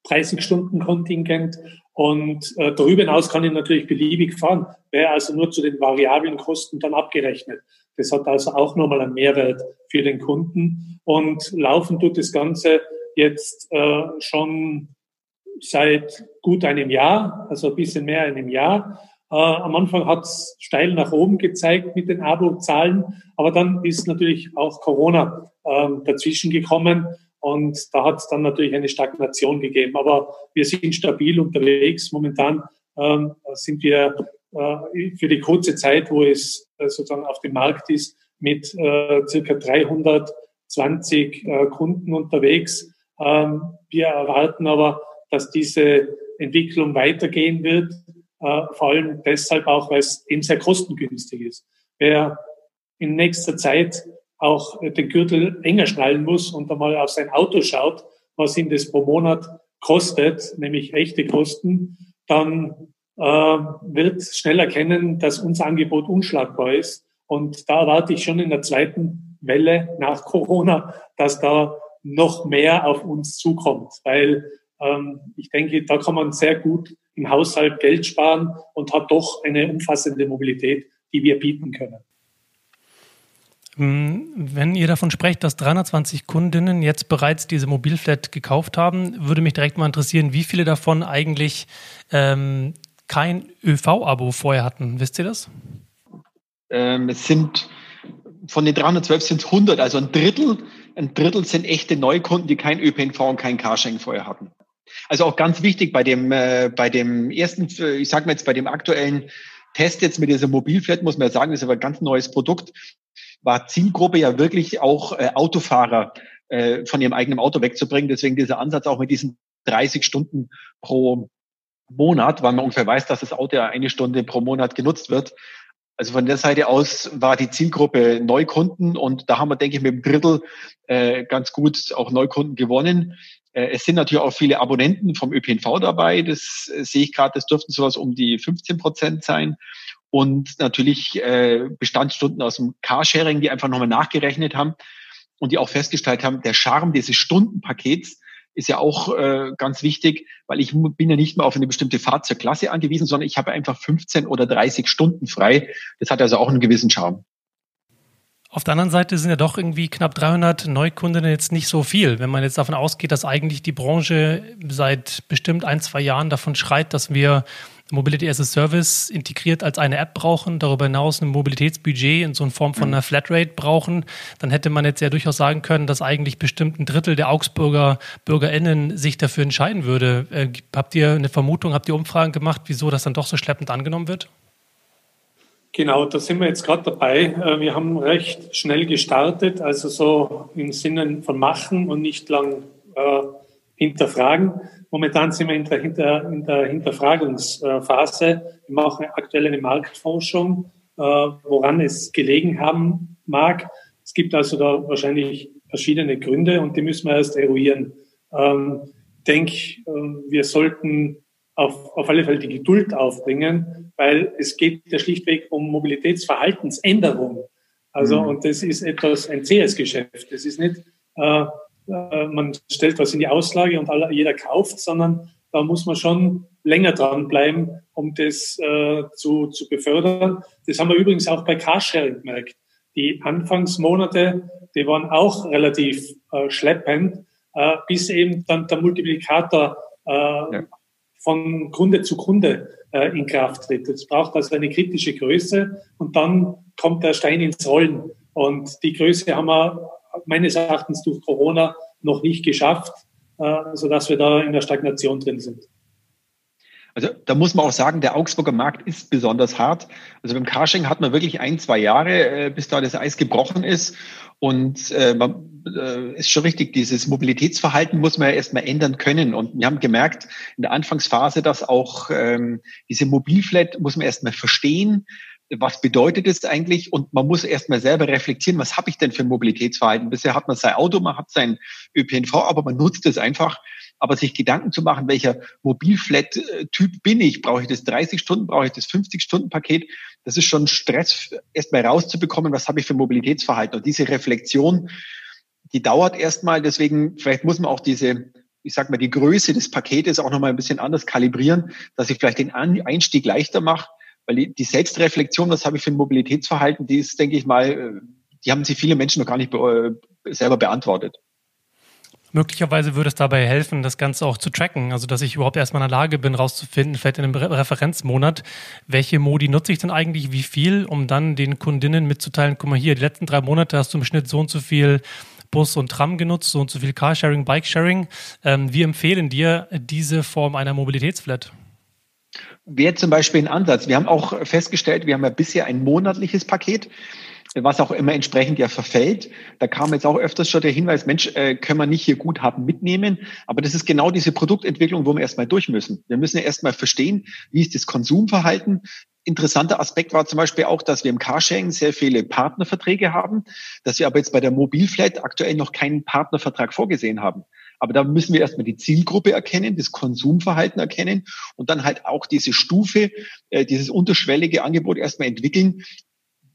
30-Stunden-Kontingent. Und äh, darüber hinaus kann ich natürlich beliebig fahren, wäre also nur zu den variablen Kosten dann abgerechnet. Das hat also auch nochmal einen Mehrwert für den Kunden. Und laufen tut das Ganze jetzt äh, schon seit gut einem Jahr, also ein bisschen mehr einem Jahr. Äh, am Anfang hat es steil nach oben gezeigt mit den Abo-Zahlen, aber dann ist natürlich auch Corona äh, dazwischen gekommen und da hat es dann natürlich eine Stagnation gegeben. Aber wir sind stabil unterwegs. Momentan ähm, sind wir für die kurze Zeit, wo es äh, sozusagen auf dem Markt ist, mit äh, circa 320 äh, Kunden unterwegs. Ähm, wir erwarten aber, dass diese Entwicklung weitergehen wird, äh, vor allem deshalb auch, weil es eben sehr kostengünstig ist. Wer in nächster Zeit auch den Gürtel enger schnallen muss und einmal auf sein Auto schaut, was ihm das pro Monat kostet, nämlich echte Kosten, dann äh, wird schnell erkennen, dass unser Angebot unschlagbar ist. Und da erwarte ich schon in der zweiten Welle nach *laughs* Corona, dass da noch mehr auf uns zukommt, weil ähm, ich denke, da kann man sehr gut im Haushalt Geld sparen und hat doch eine umfassende Mobilität, die wir bieten können. Hm, wenn ihr davon sprecht, dass 320 Kundinnen jetzt bereits diese Mobilflat gekauft haben, würde mich direkt mal interessieren, wie viele davon eigentlich ähm, kein ÖV-Abo vorher hatten. Wisst ihr das? Ähm, es sind von den 312 sind es 100, also ein Drittel. Ein Drittel sind echte Neukunden, die kein ÖPNV und kein Carsharing vorher hatten. Also auch ganz wichtig bei dem, äh, bei dem ersten, ich sage mal jetzt bei dem aktuellen Test jetzt mit dieser Mobilflat, muss man ja sagen, das ist aber ein ganz neues Produkt war Zielgruppe ja wirklich auch äh, Autofahrer äh, von ihrem eigenen Auto wegzubringen. Deswegen dieser Ansatz auch mit diesen 30 Stunden pro Monat, weil man ungefähr weiß, dass das Auto ja eine Stunde pro Monat genutzt wird. Also von der Seite aus war die Zielgruppe Neukunden und da haben wir, denke ich, mit dem Drittel äh, ganz gut auch Neukunden gewonnen. Äh, es sind natürlich auch viele Abonnenten vom ÖPNV dabei. Das äh, sehe ich gerade, das dürften sowas um die 15 Prozent sein und natürlich äh, Bestandsstunden aus dem Carsharing, die einfach nochmal nachgerechnet haben und die auch festgestellt haben, der Charme dieses Stundenpakets ist ja auch äh, ganz wichtig, weil ich bin ja nicht mehr auf eine bestimmte Fahrzeugklasse angewiesen, sondern ich habe einfach 15 oder 30 Stunden frei. Das hat also auch einen gewissen Charme. Auf der anderen Seite sind ja doch irgendwie knapp 300 Neukundinnen jetzt nicht so viel. Wenn man jetzt davon ausgeht, dass eigentlich die Branche seit bestimmt ein, zwei Jahren davon schreit, dass wir Mobility as a Service integriert als eine App brauchen, darüber hinaus ein Mobilitätsbudget in so einer Form von mhm. einer Flatrate brauchen, dann hätte man jetzt ja durchaus sagen können, dass eigentlich bestimmt ein Drittel der Augsburger BürgerInnen sich dafür entscheiden würde. Äh, habt ihr eine Vermutung, habt ihr Umfragen gemacht, wieso das dann doch so schleppend angenommen wird? Genau, da sind wir jetzt gerade dabei. Äh, wir haben recht schnell gestartet, also so im Sinne von machen und nicht lang äh, hinterfragen. Momentan sind wir in der, Hinter, in der Hinterfragungsphase. Wir machen aktuell eine Marktforschung, äh, woran es gelegen haben mag. Es gibt also da wahrscheinlich verschiedene Gründe und die müssen wir erst eruieren. Ähm, ich denke, ähm, wir sollten auf, auf alle Fälle die Geduld aufbringen, weil es geht ja schlichtweg um Mobilitätsverhaltensänderung. Also, mhm. und das ist etwas, ein zähes Geschäft. Das ist nicht, äh, äh, man stellt was in die Auslage und alle, jeder kauft, sondern da muss man schon länger dranbleiben, um das äh, zu, zu befördern. Das haben wir übrigens auch bei Carsharing gemerkt. Die Anfangsmonate, die waren auch relativ äh, schleppend, äh, bis eben dann der Multiplikator äh, ja. von Kunde zu Kunde äh, in Kraft tritt. Es braucht also eine kritische Größe und dann kommt der Stein ins Rollen. Und die Größe haben wir meines Erachtens durch Corona noch nicht geschafft, äh, sodass wir da in der Stagnation drin sind. Also da muss man auch sagen, der Augsburger Markt ist besonders hart. Also beim Carsharing hat man wirklich ein, zwei Jahre, äh, bis da das Eis gebrochen ist. Und äh, man, äh, ist schon richtig, dieses Mobilitätsverhalten muss man ja erstmal ändern können. Und wir haben gemerkt in der Anfangsphase, dass auch ähm, diese Mobilflat muss man erstmal verstehen. Was bedeutet es eigentlich? Und man muss erstmal selber reflektieren, was habe ich denn für Mobilitätsverhalten? Bisher hat man sein Auto, man hat sein ÖPNV, aber man nutzt es einfach aber sich Gedanken zu machen, welcher Mobilflat-Typ bin ich? Brauche ich das 30 Stunden? Brauche ich das 50-Stunden-Paket? Das ist schon Stress, erstmal rauszubekommen, was habe ich für Mobilitätsverhalten. Und diese Reflexion, die dauert erstmal. Deswegen, vielleicht muss man auch diese, ich sag mal, die Größe des Paketes auch nochmal ein bisschen anders kalibrieren, dass ich vielleicht den Einstieg leichter mache. Weil die Selbstreflexion, was habe ich für ein Mobilitätsverhalten, die ist, denke ich mal, äh, die haben sich viele Menschen noch gar nicht be äh, selber beantwortet. Möglicherweise würde es dabei helfen, das Ganze auch zu tracken. Also, dass ich überhaupt erstmal in der Lage bin, rauszufinden, vielleicht in einem Referenzmonat, welche Modi nutze ich denn eigentlich, wie viel, um dann den Kundinnen mitzuteilen, guck mal hier, die letzten drei Monate hast du im Schnitt so und so viel Bus und Tram genutzt, so und so viel Carsharing, Bikesharing. Ähm, wir empfehlen dir diese Form einer Mobilitätsflat. Wäre zum Beispiel ein Ansatz. Wir haben auch festgestellt, wir haben ja bisher ein monatliches Paket was auch immer entsprechend ja verfällt. Da kam jetzt auch öfters schon der Hinweis, Mensch, äh, können wir nicht hier Guthaben mitnehmen. Aber das ist genau diese Produktentwicklung, wo wir erstmal durch müssen. Wir müssen ja erstmal verstehen, wie ist das Konsumverhalten. Interessanter Aspekt war zum Beispiel auch, dass wir im Carsharing sehr viele Partnerverträge haben, dass wir aber jetzt bei der Mobilflat aktuell noch keinen Partnervertrag vorgesehen haben. Aber da müssen wir erstmal die Zielgruppe erkennen, das Konsumverhalten erkennen und dann halt auch diese Stufe, äh, dieses unterschwellige Angebot erstmal entwickeln,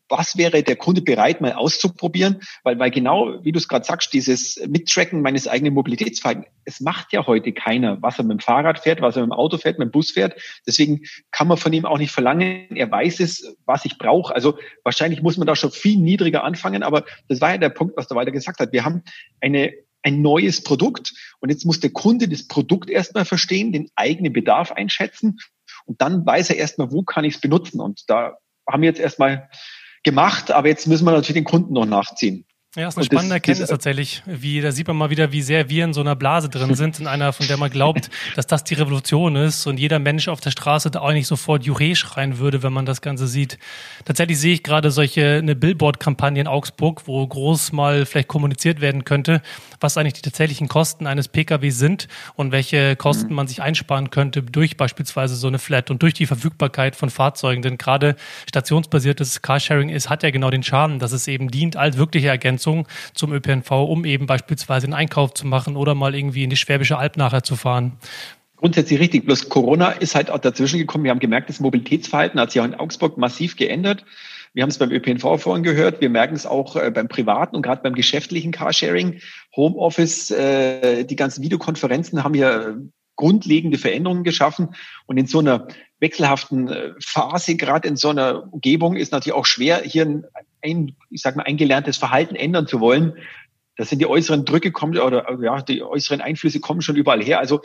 was wäre der Kunde bereit, mal auszuprobieren? Weil, weil genau, wie du es gerade sagst, dieses Mittracken meines eigenen Mobilitätsverhaltens, es macht ja heute keiner, was er mit dem Fahrrad fährt, was er mit dem Auto fährt, mit dem Bus fährt. Deswegen kann man von ihm auch nicht verlangen, er weiß es, was ich brauche. Also wahrscheinlich muss man da schon viel niedriger anfangen, aber das war ja der Punkt, was der Walter gesagt hat. Wir haben eine ein neues Produkt und jetzt muss der Kunde das Produkt erstmal verstehen, den eigenen Bedarf einschätzen und dann weiß er erstmal, wo kann ich es benutzen. Und da haben wir jetzt erstmal gemacht, aber jetzt müssen wir natürlich den Kunden noch nachziehen. Ja, ist eine und spannende das, Erkenntnis das, tatsächlich. Wie, da sieht man mal wieder, wie sehr wir in so einer Blase drin sind, in einer, von der man glaubt, *laughs* dass das die Revolution ist und jeder Mensch auf der Straße da auch nicht sofort Jure schreien würde, wenn man das Ganze sieht. Tatsächlich sehe ich gerade solche, eine Billboard-Kampagne in Augsburg, wo groß mal vielleicht kommuniziert werden könnte, was eigentlich die tatsächlichen Kosten eines Pkw sind und welche Kosten mhm. man sich einsparen könnte durch beispielsweise so eine Flat und durch die Verfügbarkeit von Fahrzeugen. Denn gerade stationsbasiertes Carsharing ist, hat ja genau den Charme, dass es eben dient als wirkliche Ergänzung zum ÖPNV, um eben beispielsweise einen Einkauf zu machen oder mal irgendwie in die Schwäbische Alb nachher zu fahren. Grundsätzlich richtig. Bloß Corona ist halt auch dazwischen gekommen. Wir haben gemerkt, das Mobilitätsverhalten hat sich auch in Augsburg massiv geändert. Wir haben es beim ÖPNV vorhin gehört. Wir merken es auch äh, beim privaten und gerade beim geschäftlichen Carsharing. Homeoffice, äh, die ganzen Videokonferenzen haben hier grundlegende Veränderungen geschaffen. Und in so einer wechselhaften äh, Phase, gerade in so einer Umgebung, ist natürlich auch schwer, hier ein, ich sag mal, eingelerntes Verhalten ändern zu wollen. Das sind die äußeren Drücke kommen oder ja, die äußeren Einflüsse kommen schon überall her. Also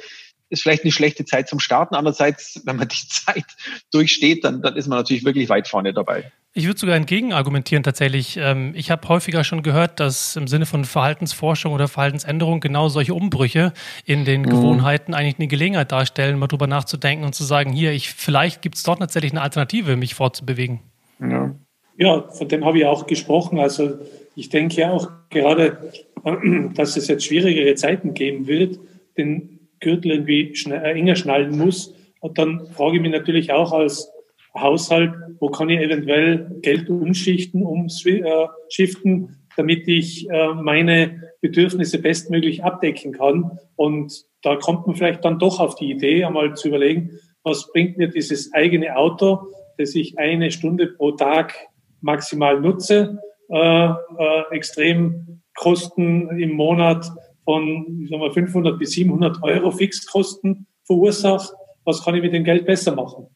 ist vielleicht eine schlechte Zeit zum Starten. Andererseits, wenn man die *laughs* Zeit durchsteht, dann, dann ist man natürlich wirklich weit vorne dabei. Ich würde sogar entgegen argumentieren tatsächlich. Ähm, ich habe häufiger schon gehört, dass im Sinne von Verhaltensforschung oder Verhaltensänderung genau solche Umbrüche in den mhm. Gewohnheiten eigentlich eine Gelegenheit darstellen, mal drüber nachzudenken und zu sagen, hier, ich, vielleicht gibt es dort tatsächlich eine Alternative, mich fortzubewegen. Ja. ja, von dem habe ich auch gesprochen. Also ich denke auch gerade, *clears throat* dass es jetzt schwierigere Zeiten geben wird, den Gürtel irgendwie äh, enger schnallen muss. Und dann frage ich mich natürlich auch als Haushalt, wo kann ich eventuell Geld umschichten, umschiften, äh, damit ich äh, meine Bedürfnisse bestmöglich abdecken kann. Und da kommt man vielleicht dann doch auf die Idee, einmal zu überlegen, was bringt mir dieses eigene Auto, das ich eine Stunde pro Tag maximal nutze, äh, äh, extrem Kosten im Monat von ich sag mal, 500 bis 700 Euro Fixkosten verursacht. Was kann ich mit dem Geld besser machen?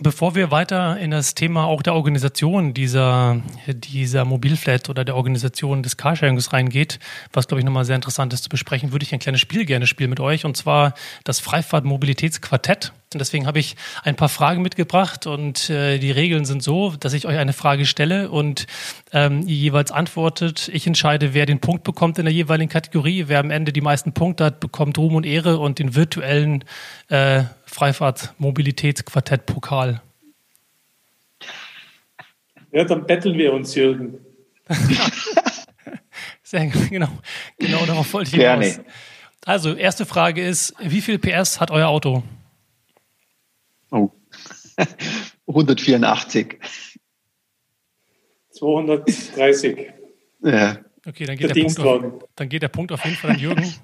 Bevor wir weiter in das Thema auch der Organisation dieser, dieser Mobilflat oder der Organisation des Carsharings reingeht, was glaube ich nochmal sehr interessant ist zu besprechen, würde ich ein kleines Spiel gerne spielen mit euch und zwar das Freifahrt-Mobilitätsquartett. Und deswegen habe ich ein paar Fragen mitgebracht und äh, die Regeln sind so, dass ich euch eine Frage stelle und ähm, ihr jeweils antwortet. Ich entscheide, wer den Punkt bekommt in der jeweiligen Kategorie. Wer am Ende die meisten Punkte hat, bekommt Ruhm und Ehre und den virtuellen äh, Freifahrt-Mobilitätsquartett-Pokal. Ja, dann betteln wir uns, Jürgen. *laughs* Sehr genau. Genau darauf wollte ich hinaus. Also, erste Frage ist, wie viel PS hat euer Auto? Oh. 184. 230. Ja. Okay, dann geht, der, der Punkt auf, dann geht der Punkt auf jeden Fall an Jürgen.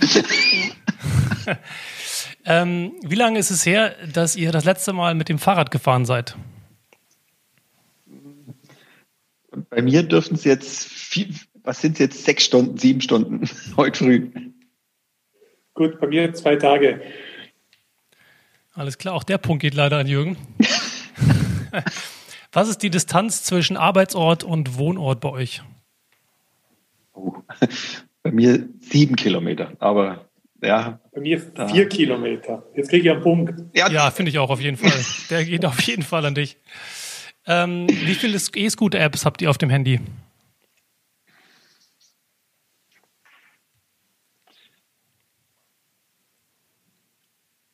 *laughs* ähm, wie lange ist es her, dass ihr das letzte Mal mit dem Fahrrad gefahren seid? Bei mir dürften es jetzt, vier, was sind es jetzt, sechs Stunden, sieben Stunden *laughs* heute früh. Gut, bei mir zwei Tage. Alles klar, auch der Punkt geht leider an Jürgen. *laughs* Was ist die Distanz zwischen Arbeitsort und Wohnort bei euch? Oh, *laughs* bei mir sieben Kilometer, aber ja. Bei mir da. vier Kilometer. Jetzt kriege ich einen Punkt. Ja, ja finde ich auch auf jeden Fall. Der geht auf jeden Fall an dich. Ähm, wie viele E-Scooter-Apps habt ihr auf dem Handy?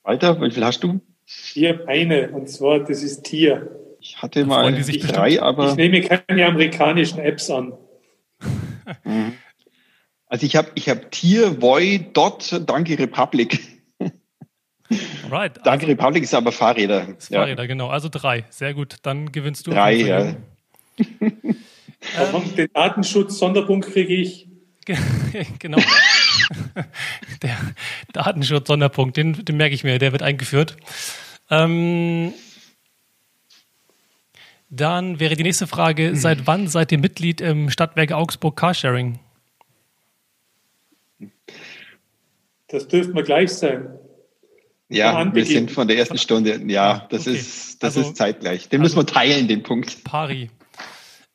Weiter, wie viel hast du? Hier eine, und zwar, das ist Tier. Ich hatte mal die drei, aber. Ich nehme keine amerikanischen Apps an. Mhm. also ich habe ich hab Tier, Voi, Dot, Danke Republic. *laughs* Right. Danke also, Republic ist aber Fahrräder. Ist Fahrräder, ja. genau. Also drei. Sehr gut. Dann gewinnst du. Drei, ja. ähm, *laughs* den Datenschutz, Sonderpunkt kriege ich. *laughs* genau. *laughs* der Datenschutz-Sonderpunkt, den, den, merke ich mir, der wird eingeführt. Ähm, dann wäre die nächste Frage: mhm. Seit wann seid ihr Mitglied im Stadtwerk Augsburg Carsharing? Das dürfte mal gleich sein. Ja, wir sind von der ersten Stunde. Ja, das okay. ist das also, ist zeitgleich. Den also, müssen wir teilen, den Punkt. Pari.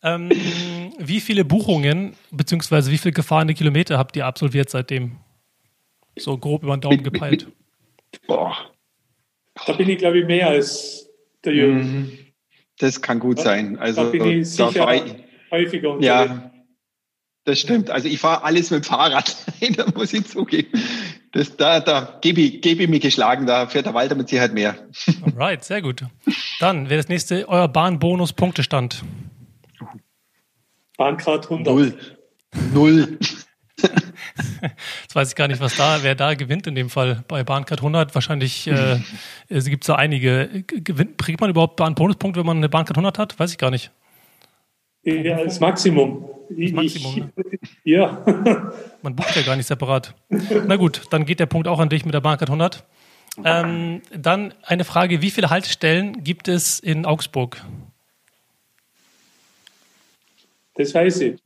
Ähm, wie viele Buchungen bzw. wie viele gefahrene Kilometer habt ihr absolviert seitdem? So grob über den Daumen gepeilt. Boah. Da bin ich, glaube ich, mehr als der Jürgen. Mhm. Das kann gut sein. Also, da bin ich sicher ich, häufiger unterwegs. Ja, das stimmt. Also ich fahre alles mit dem Fahrrad. *laughs* da muss ich zugeben. Das, da da gebe ich, geb ich mich geschlagen, da fährt der Walter mit Sicherheit mehr. Alright, sehr gut. Dann wäre das nächste euer Bahnbonus-Punktestand. Bahncard 100. Null. Null. Jetzt weiß ich gar nicht, was da, wer da gewinnt in dem Fall bei Bahncard 100. Wahrscheinlich äh, es gibt so einige. Gewinnt, kriegt man überhaupt einen Bonuspunkt, wenn man eine Bahncard 100 hat? Weiß ich gar nicht. Ja, das Maximum. Das Maximum ne? *laughs* Ja. Man bucht ja gar nicht separat. Na gut, dann geht der Punkt auch an dich mit der Bahncard 100. Ähm, dann eine Frage: Wie viele Haltestellen gibt es in Augsburg? Das weiß ich.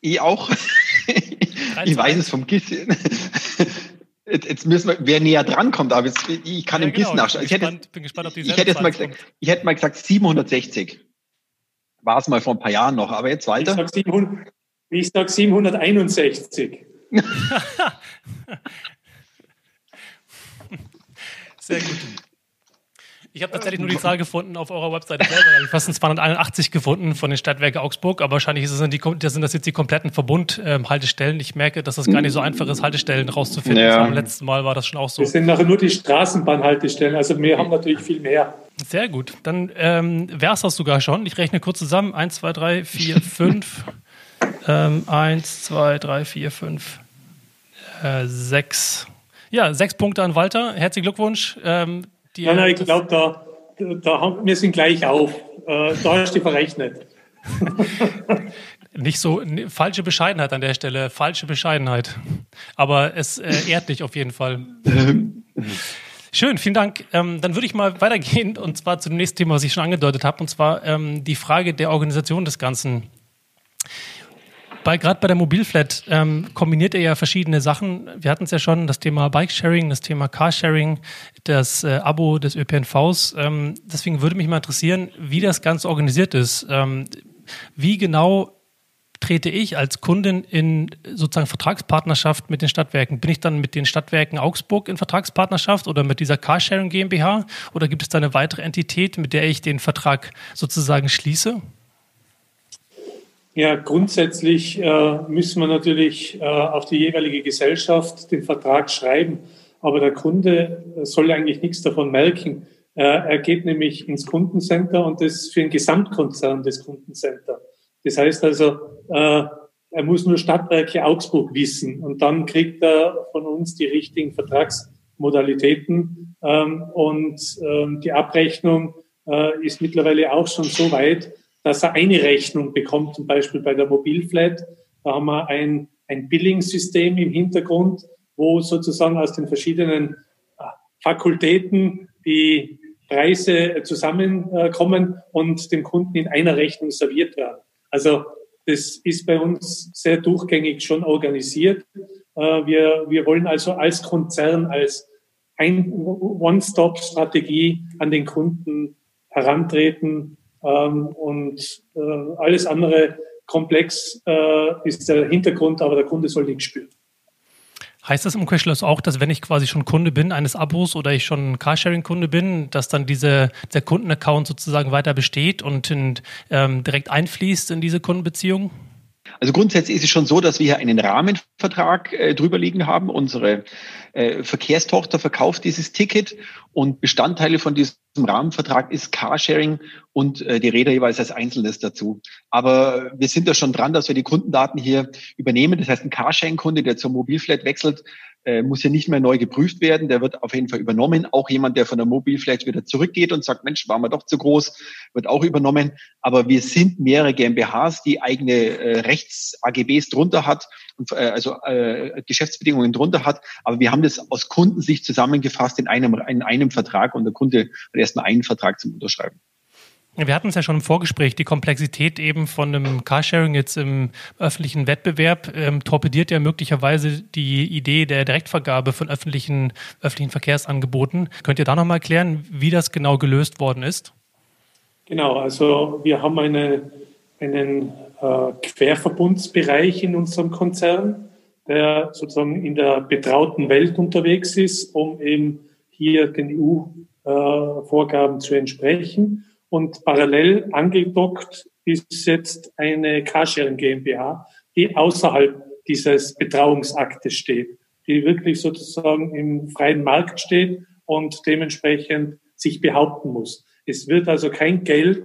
Ich auch. *laughs* ich weiß es vom GIS. Jetzt müssen wir, wer näher dran kommt, aber jetzt, ich kann ja, im genau. GIS nachschauen. Ich, hätte, bin gespannt, ob die ich hätte jetzt mal gesagt, ich hätte mal gesagt 760. War es mal vor ein paar Jahren noch, aber jetzt weiter. Ich sage sag 761. *laughs* Sehr gut. Ich habe tatsächlich nur die Zahl gefunden auf eurer Webseite selber. Da habe ich fast 281 gefunden von den Stadtwerken Augsburg, aber wahrscheinlich ist es die, das sind das jetzt die kompletten Verbund-Haltestellen. Ähm, ich merke, dass das gar nicht so einfach ist, Haltestellen rauszufinden. Ja. Beim letzten Mal war das schon auch so. Das sind nachher nur die Straßenbahnhaltestellen, also wir haben natürlich viel mehr. Sehr gut. Dann ähm, wäre es das sogar schon. Ich rechne kurz zusammen. 1, 2, 3, 4, 5. 1, 2, 3, 4, 5, 6. Ja, sechs Punkte an Walter. Herzlichen Glückwunsch. Ähm, die, nein, nein, ich glaube, da, da haben, wir sind gleich auf. Äh, da hast du verrechnet. *laughs* Nicht so, falsche Bescheidenheit an der Stelle, falsche Bescheidenheit. Aber es äh, ehrt dich auf jeden Fall. *laughs* Schön, vielen Dank. Ähm, dann würde ich mal weitergehen und zwar zu dem nächsten Thema, was ich schon angedeutet habe, und zwar ähm, die Frage der Organisation des Ganzen bei, gerade bei der Mobilflat ähm, kombiniert er ja verschiedene Sachen. Wir hatten es ja schon, das Thema Bikesharing, das Thema Carsharing, das äh, Abo des ÖPNVs. Ähm, deswegen würde mich mal interessieren, wie das Ganze organisiert ist. Ähm, wie genau trete ich als Kundin in sozusagen Vertragspartnerschaft mit den Stadtwerken? Bin ich dann mit den Stadtwerken Augsburg in Vertragspartnerschaft oder mit dieser Carsharing GmbH? Oder gibt es da eine weitere Entität, mit der ich den Vertrag sozusagen schließe? Ja, grundsätzlich äh, müssen wir natürlich äh, auf die jeweilige Gesellschaft den Vertrag schreiben. Aber der Kunde soll eigentlich nichts davon merken. Äh, er geht nämlich ins Kundencenter und das für den Gesamtkonzern des Kundencenter. Das heißt also, äh, er muss nur Stadtwerke Augsburg wissen und dann kriegt er von uns die richtigen Vertragsmodalitäten ähm, und ähm, die Abrechnung äh, ist mittlerweile auch schon so weit, dass er eine Rechnung bekommt, zum Beispiel bei der Mobilflat. Da haben wir ein, ein Billing-System im Hintergrund, wo sozusagen aus den verschiedenen äh, Fakultäten die Preise zusammenkommen und dem Kunden in einer Rechnung serviert werden. Also das ist bei uns sehr durchgängig schon organisiert. Äh, wir, wir wollen also als Konzern, als One-Stop-Strategie an den Kunden herantreten ähm, und äh, alles andere komplex äh, ist der Hintergrund, aber der Kunde soll nichts spüren. Heißt das im Umkehrschluss auch, dass wenn ich quasi schon Kunde bin eines Abos oder ich schon Carsharing-Kunde bin, dass dann diese, der Kundenaccount sozusagen weiter besteht und in, ähm, direkt einfließt in diese Kundenbeziehung? Also grundsätzlich ist es schon so, dass wir hier einen Rahmenvertrag äh, drüber liegen haben. Unsere äh, Verkehrstochter verkauft dieses Ticket und Bestandteile von diesem Rahmenvertrag ist Carsharing und äh, die Räder jeweils als Einzelnes dazu. Aber wir sind da schon dran, dass wir die Kundendaten hier übernehmen. Das heißt, ein Carsharing-Kunde, der zur Mobilflat wechselt, äh, muss ja nicht mehr neu geprüft werden. Der wird auf jeden Fall übernommen. Auch jemand, der von der Mobilflat wieder zurückgeht und sagt, Mensch, waren wir doch zu groß, wird auch übernommen. Aber wir sind mehrere GmbHs, die eigene äh, Rechts-AGBs drunter hat, und, äh, also äh, Geschäftsbedingungen drunter hat. Aber wir haben das aus Kundensicht zusammengefasst in einem, in einem Vertrag und der Kunde hat erstmal einen Vertrag zum Unterschreiben. Wir hatten es ja schon im Vorgespräch, die Komplexität eben von einem Carsharing jetzt im öffentlichen Wettbewerb ähm, torpediert ja möglicherweise die Idee der Direktvergabe von öffentlichen, öffentlichen Verkehrsangeboten. Könnt ihr da nochmal erklären, wie das genau gelöst worden ist? Genau, also wir haben eine, einen äh, Querverbundsbereich in unserem Konzern, der sozusagen in der betrauten Welt unterwegs ist, um eben hier den EU-Vorgaben äh, zu entsprechen. Und parallel angedockt ist jetzt eine Carsharing GmbH, die außerhalb dieses Betrauungsaktes steht, die wirklich sozusagen im freien Markt steht und dementsprechend sich behaupten muss. Es wird also kein Geld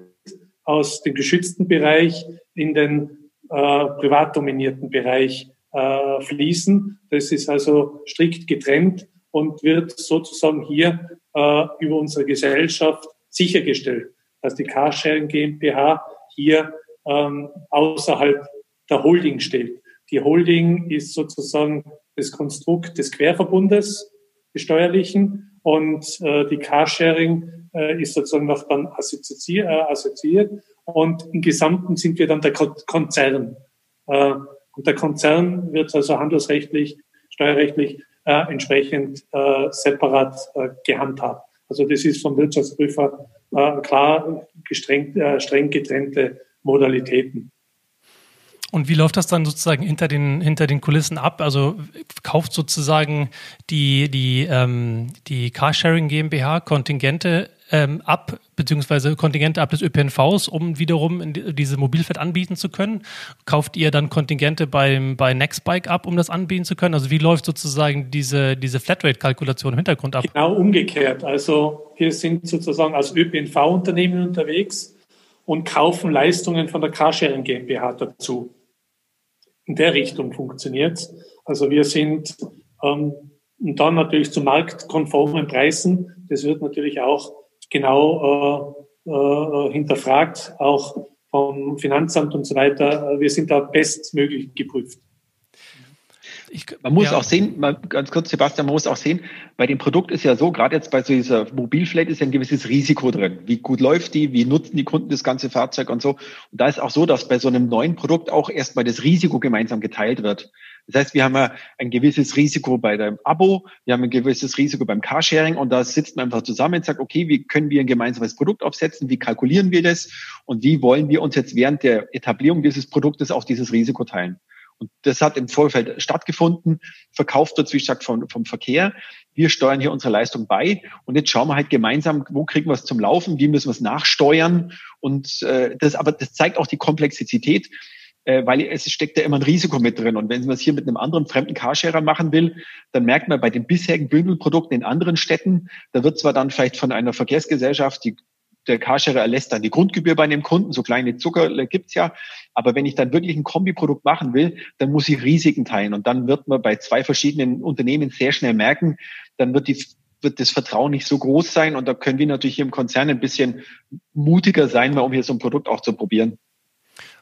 aus dem geschützten Bereich in den äh, privat dominierten Bereich äh, fließen. Das ist also strikt getrennt und wird sozusagen hier äh, über unsere Gesellschaft sichergestellt dass die Carsharing GmbH hier ähm, außerhalb der Holding steht. Die Holding ist sozusagen das Konstrukt des Querverbundes, des steuerlichen, und äh, die Carsharing äh, ist sozusagen noch dann assoziiert, äh, assoziiert. Und im Gesamten sind wir dann der Konzern. Äh, und der Konzern wird also handelsrechtlich, steuerrechtlich äh, entsprechend äh, separat äh, gehandhabt. Also das ist vom Wirtschaftsprüfer äh, klar gestreng, äh, streng getrennte Modalitäten. Und wie läuft das dann sozusagen hinter den, hinter den Kulissen ab? Also kauft sozusagen die, die, ähm, die Carsharing GmbH Kontingente ähm, ab, beziehungsweise Kontingente ab des ÖPNVs, um wiederum diese Mobilfett anbieten zu können? Kauft ihr dann Kontingente beim, bei Nextbike ab, um das anbieten zu können? Also wie läuft sozusagen diese, diese Flatrate-Kalkulation im Hintergrund ab? Genau umgekehrt. Also wir sind sozusagen als ÖPNV-Unternehmen unterwegs und kaufen Leistungen von der Carsharing GmbH dazu. In der Richtung funktioniert Also wir sind ähm, und dann natürlich zu marktkonformen Preisen. Das wird natürlich auch genau äh, äh, hinterfragt, auch vom Finanzamt und so weiter. Wir sind da bestmöglich geprüft. Ich, man muss ja. auch sehen, mal ganz kurz, Sebastian, man muss auch sehen, bei dem Produkt ist ja so, gerade jetzt bei so dieser Mobilflat ist ja ein gewisses Risiko drin. Wie gut läuft die, wie nutzen die Kunden das ganze Fahrzeug und so. Und da ist auch so, dass bei so einem neuen Produkt auch erstmal das Risiko gemeinsam geteilt wird. Das heißt, wir haben ja ein gewisses Risiko bei dem Abo, wir haben ein gewisses Risiko beim Carsharing und da sitzt man einfach zusammen und sagt, okay, wie können wir ein gemeinsames Produkt aufsetzen, wie kalkulieren wir das und wie wollen wir uns jetzt während der Etablierung dieses Produktes auch dieses Risiko teilen. Und das hat im Vorfeld stattgefunden, verkauft wird, wie gesagt, vom, vom Verkehr. Wir steuern hier unsere Leistung bei und jetzt schauen wir halt gemeinsam, wo kriegen wir es zum Laufen, wie müssen wir es nachsteuern. Und äh, das, aber das zeigt auch die Komplexität, äh, weil es steckt ja immer ein Risiko mit drin. Und wenn man es hier mit einem anderen fremden Carsharer machen will, dann merkt man bei den bisherigen Bündelprodukten in anderen Städten, da wird zwar dann vielleicht von einer Verkehrsgesellschaft die der Carsharer erlässt dann die Grundgebühr bei dem Kunden, so kleine Zucker gibt's ja. Aber wenn ich dann wirklich ein Kombiprodukt machen will, dann muss ich Risiken teilen. Und dann wird man bei zwei verschiedenen Unternehmen sehr schnell merken, dann wird die wird das Vertrauen nicht so groß sein. Und da können wir natürlich hier im Konzern ein bisschen mutiger sein, um hier so ein Produkt auch zu probieren.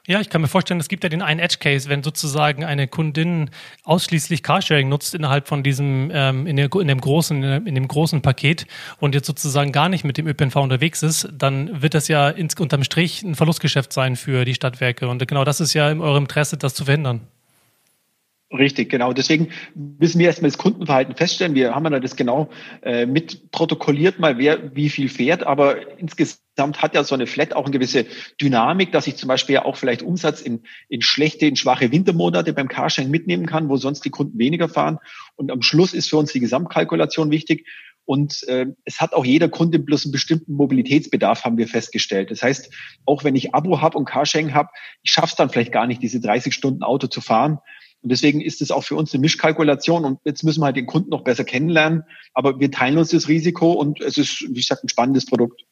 Ja, ich kann mir vorstellen, es gibt ja den einen Edge Case, wenn sozusagen eine Kundin ausschließlich Carsharing nutzt innerhalb von diesem ähm, in, der, in dem großen in dem großen Paket und jetzt sozusagen gar nicht mit dem ÖPNV unterwegs ist, dann wird das ja ins, unterm Strich ein Verlustgeschäft sein für die Stadtwerke und genau das ist ja in eurem Interesse, das zu verhindern. Richtig, genau. Deswegen müssen wir erstmal das Kundenverhalten feststellen. Wir haben ja das genau äh, mit protokolliert, mal wer wie viel fährt. Aber insgesamt hat ja so eine Flat auch eine gewisse Dynamik, dass ich zum Beispiel ja auch vielleicht Umsatz in, in schlechte, in schwache Wintermonate beim Carsharing mitnehmen kann, wo sonst die Kunden weniger fahren. Und am Schluss ist für uns die Gesamtkalkulation wichtig. Und äh, es hat auch jeder Kunde bloß einen bestimmten Mobilitätsbedarf, haben wir festgestellt. Das heißt, auch wenn ich Abo habe und Carsharing habe, ich schaffe es dann vielleicht gar nicht, diese 30 Stunden Auto zu fahren. Und deswegen ist es auch für uns eine Mischkalkulation und jetzt müssen wir halt den Kunden noch besser kennenlernen. Aber wir teilen uns das Risiko und es ist, wie gesagt, ein spannendes Produkt.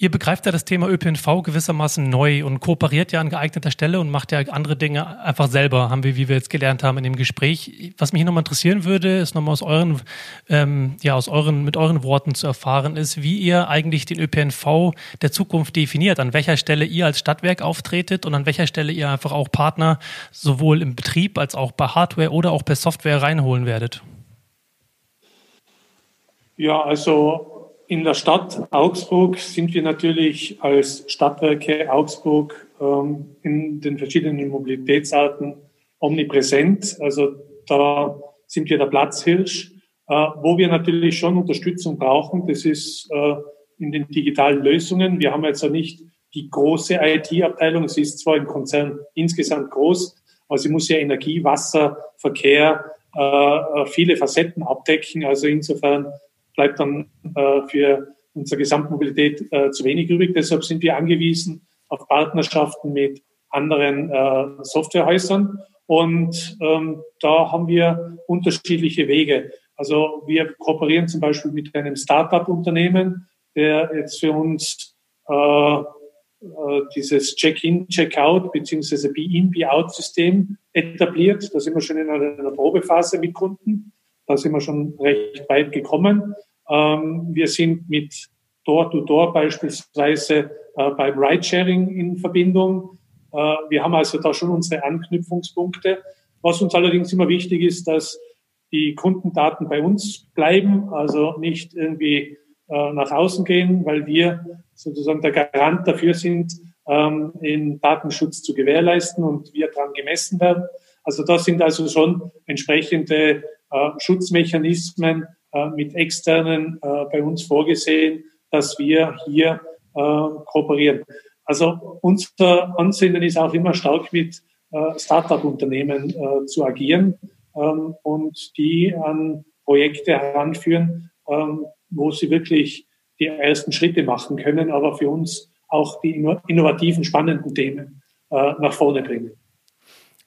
Ihr begreift ja das Thema ÖPNV gewissermaßen neu und kooperiert ja an geeigneter Stelle und macht ja andere Dinge einfach selber, haben wir, wie wir jetzt gelernt haben in dem Gespräch. Was mich nochmal interessieren würde, ist nochmal aus euren, ähm, ja, aus euren, mit euren Worten zu erfahren, ist, wie ihr eigentlich den ÖPNV der Zukunft definiert, an welcher Stelle ihr als Stadtwerk auftretet und an welcher Stelle ihr einfach auch Partner sowohl im Betrieb als auch bei Hardware oder auch bei Software reinholen werdet. Ja, also in der Stadt Augsburg sind wir natürlich als Stadtwerke Augsburg ähm, in den verschiedenen Mobilitätsarten omnipräsent. Also da sind wir der Platzhirsch. Äh, wo wir natürlich schon Unterstützung brauchen, das ist äh, in den digitalen Lösungen. Wir haben jetzt ja nicht die große IT-Abteilung. Sie ist zwar im Konzern insgesamt groß, aber sie muss ja Energie, Wasser, Verkehr, äh, viele Facetten abdecken. Also insofern bleibt dann äh, für unsere Gesamtmobilität äh, zu wenig übrig. Deshalb sind wir angewiesen auf Partnerschaften mit anderen äh, Softwarehäusern. Und ähm, da haben wir unterschiedliche Wege. Also wir kooperieren zum Beispiel mit einem Startup-Unternehmen, der jetzt für uns äh, äh, dieses Check-in, Check-out beziehungsweise Be-in, Be-out-System etabliert. Da sind wir schon in einer Probephase mit Kunden. Da sind wir schon recht weit gekommen. Ähm, wir sind mit Door-to-Door -Door beispielsweise äh, beim Ridesharing in Verbindung. Äh, wir haben also da schon unsere Anknüpfungspunkte. Was uns allerdings immer wichtig ist, dass die Kundendaten bei uns bleiben, also nicht irgendwie äh, nach außen gehen, weil wir sozusagen der Garant dafür sind, ähm, den Datenschutz zu gewährleisten und wir daran gemessen werden. Also da sind also schon entsprechende äh, Schutzmechanismen mit externen äh, bei uns vorgesehen, dass wir hier äh, kooperieren. Also unser Ansinnen ist auch immer stark mit Startup-Unternehmen zu agieren ähm, und die an Projekte heranführen, ähm, wo sie wirklich die ersten Schritte machen können, aber für uns auch die innovativen, spannenden Themen nach vorne bringen.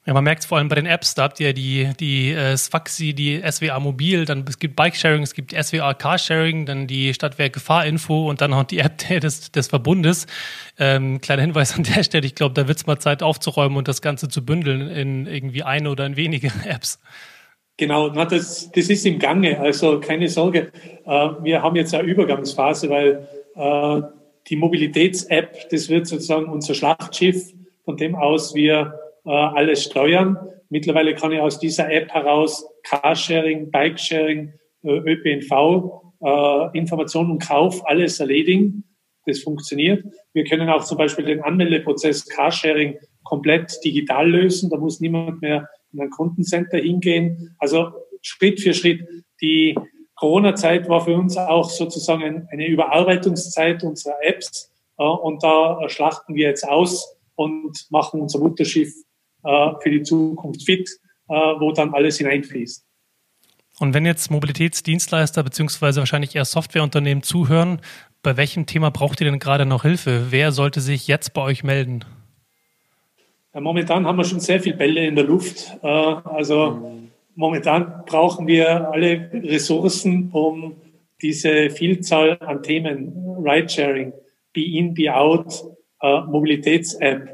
Ja, man merkt es vor allem bei den Apps, da habt ihr die, die äh, Sfaxi, die SWA Mobil, dann es gibt Bike-Sharing, es gibt SWA Carsharing, dann die Stadtwerke Fahrinfo und dann noch die App des, des Verbundes. Ähm, kleiner Hinweis an der Stelle, ich glaube, da wird es mal Zeit aufzuräumen und das Ganze zu bündeln in irgendwie eine oder in wenige *laughs* Apps. Genau, na, das, das ist im Gange, also keine Sorge. Äh, wir haben jetzt eine Übergangsphase, weil äh, die Mobilitäts-App, das wird sozusagen unser Schlachtschiff, von dem aus wir äh, alles steuern. Mittlerweile kann ich aus dieser App heraus Carsharing, Bikesharing, äh, ÖPNV, äh, Information und Kauf alles erledigen. das funktioniert. Wir können auch zum Beispiel den Anmeldeprozess Carsharing komplett digital lösen. Da muss niemand mehr in ein Kundencenter hingehen. Also Schritt für Schritt. Die Corona-Zeit war für uns auch sozusagen eine Überarbeitungszeit unserer Apps. Und da schlachten wir jetzt aus und machen unser Mutterschiff äh, für die Zukunft fit, äh, wo dann alles hineinfließt. Und wenn jetzt Mobilitätsdienstleister beziehungsweise wahrscheinlich eher Softwareunternehmen zuhören, bei welchem Thema braucht ihr denn gerade noch Hilfe? Wer sollte sich jetzt bei euch melden? Ja, momentan haben wir schon sehr viele Bälle in der Luft. Äh, also momentan brauchen wir alle Ressourcen, um diese Vielzahl an Themen, Ridesharing, Be-in, Be-out, Mobilitäts-App,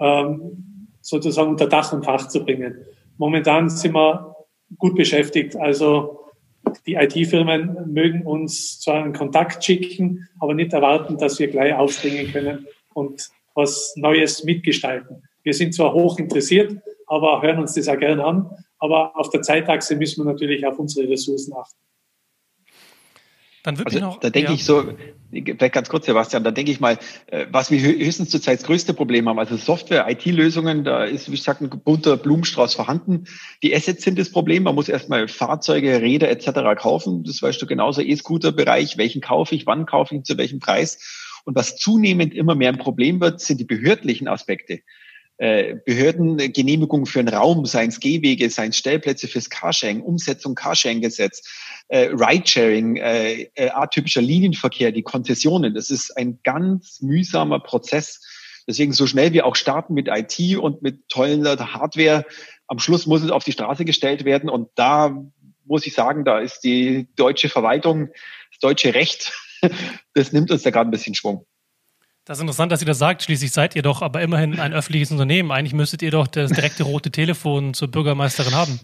ähm, sozusagen unter Dach und Fach zu bringen. Momentan sind wir gut beschäftigt. Also die IT-Firmen mögen uns zwar einen Kontakt schicken, aber nicht erwarten, dass wir gleich aufspringen können und was Neues mitgestalten. Wir sind zwar hoch interessiert, aber hören uns das auch gerne an. Aber auf der Zeitachse müssen wir natürlich auf unsere Ressourcen achten. Dann würde also, noch, da denke ja. ich so, vielleicht ganz kurz, Sebastian, da denke ich mal, äh, was wir höchstens zurzeit das größte Problem haben, also Software, IT-Lösungen, da ist, wie gesagt, ein bunter Blumenstrauß vorhanden. Die Assets sind das Problem. Man muss erstmal Fahrzeuge, Räder etc. kaufen. Das weißt du genauso, E-Scooter-Bereich, welchen kaufe ich, wann kaufe ich, zu welchem Preis. Und was zunehmend immer mehr ein Problem wird, sind die behördlichen Aspekte Behördengenehmigung für einen Raum, seien es Gehwege, seien es Stellplätze fürs Carsharing, Umsetzung Carsharing-Gesetz, äh, Ridesharing, äh, äh, atypischer Linienverkehr, die Konzessionen. Das ist ein ganz mühsamer Prozess. Deswegen so schnell wir auch starten mit IT und mit tollen Hardware, am Schluss muss es auf die Straße gestellt werden. Und da muss ich sagen, da ist die deutsche Verwaltung, das deutsche Recht, *laughs* das nimmt uns da gerade ein bisschen Schwung. Das ist interessant, dass ihr das sagt. Schließlich seid ihr doch aber immerhin ein öffentliches Unternehmen. Eigentlich müsstet ihr doch das direkte rote Telefon zur Bürgermeisterin haben.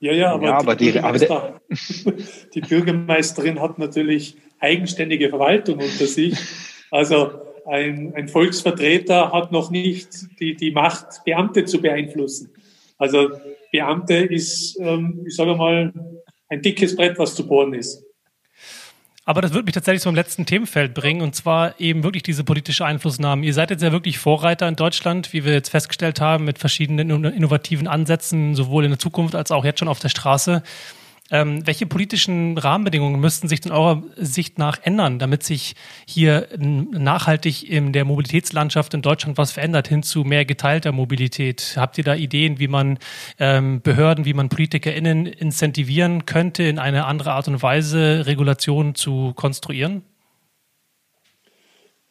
Ja, ja, aber, ja, aber die, Bürgermeister, *laughs* die, Bürgermeisterin hat natürlich eigenständige Verwaltung unter sich. Also ein, ein Volksvertreter hat noch nicht die, die Macht, Beamte zu beeinflussen. Also Beamte ist, ähm, ich sage mal, ein dickes Brett, was zu bohren ist. Aber das wird mich tatsächlich zum letzten Themenfeld bringen, und zwar eben wirklich diese politische Einflussnahme. Ihr seid jetzt ja wirklich Vorreiter in Deutschland, wie wir jetzt festgestellt haben, mit verschiedenen innovativen Ansätzen, sowohl in der Zukunft als auch jetzt schon auf der Straße. Ähm, welche politischen Rahmenbedingungen müssten sich in eurer Sicht nach ändern, damit sich hier nachhaltig in der Mobilitätslandschaft in Deutschland was verändert, hin zu mehr geteilter Mobilität? Habt ihr da Ideen, wie man ähm, Behörden, wie man PolitikerInnen incentivieren könnte, in eine andere Art und Weise Regulationen zu konstruieren?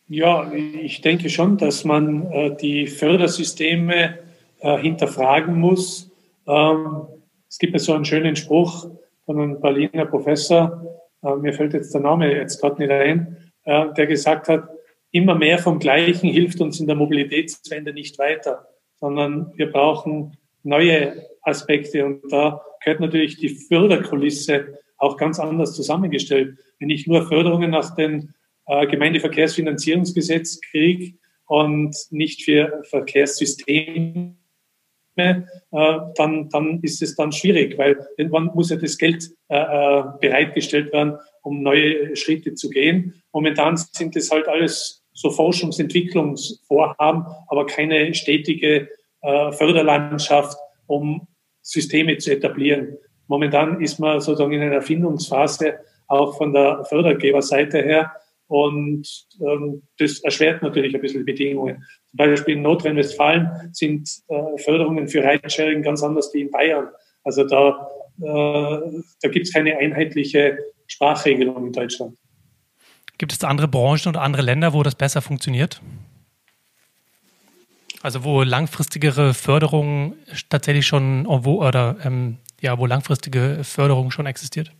Ja, ich denke schon, dass man äh, die Fördersysteme äh, hinterfragen muss. Ähm, es gibt ja so einen schönen Spruch, von einem Berliner Professor, äh, mir fällt jetzt der Name jetzt gerade nicht ein, äh, der gesagt hat, immer mehr vom Gleichen hilft uns in der Mobilitätswende nicht weiter, sondern wir brauchen neue Aspekte. Und da gehört natürlich die Förderkulisse auch ganz anders zusammengestellt. Wenn ich nur Förderungen nach dem äh, Gemeindeverkehrsfinanzierungsgesetz kriege und nicht für Verkehrssysteme, äh, dann, dann ist es dann schwierig, weil irgendwann muss ja das Geld äh, äh, bereitgestellt werden, um neue Schritte zu gehen. Momentan sind das halt alles so Forschungsentwicklungsvorhaben, aber keine stetige Förderlandschaft, um Systeme zu etablieren. Momentan ist man sozusagen in einer Erfindungsphase auch von der Fördergeberseite her und ähm, das erschwert natürlich ein bisschen die Bedingungen. Zum Beispiel in Nordrhein-Westfalen sind äh, Förderungen für Ridesharing ganz anders wie in Bayern. Also da, äh, da gibt es keine einheitliche Sprachregelung in Deutschland. Gibt es andere Branchen oder andere Länder, wo das besser funktioniert? Also wo langfristigere Förderung tatsächlich schon, wo, oder ähm, ja, wo langfristige Förderung schon existiert?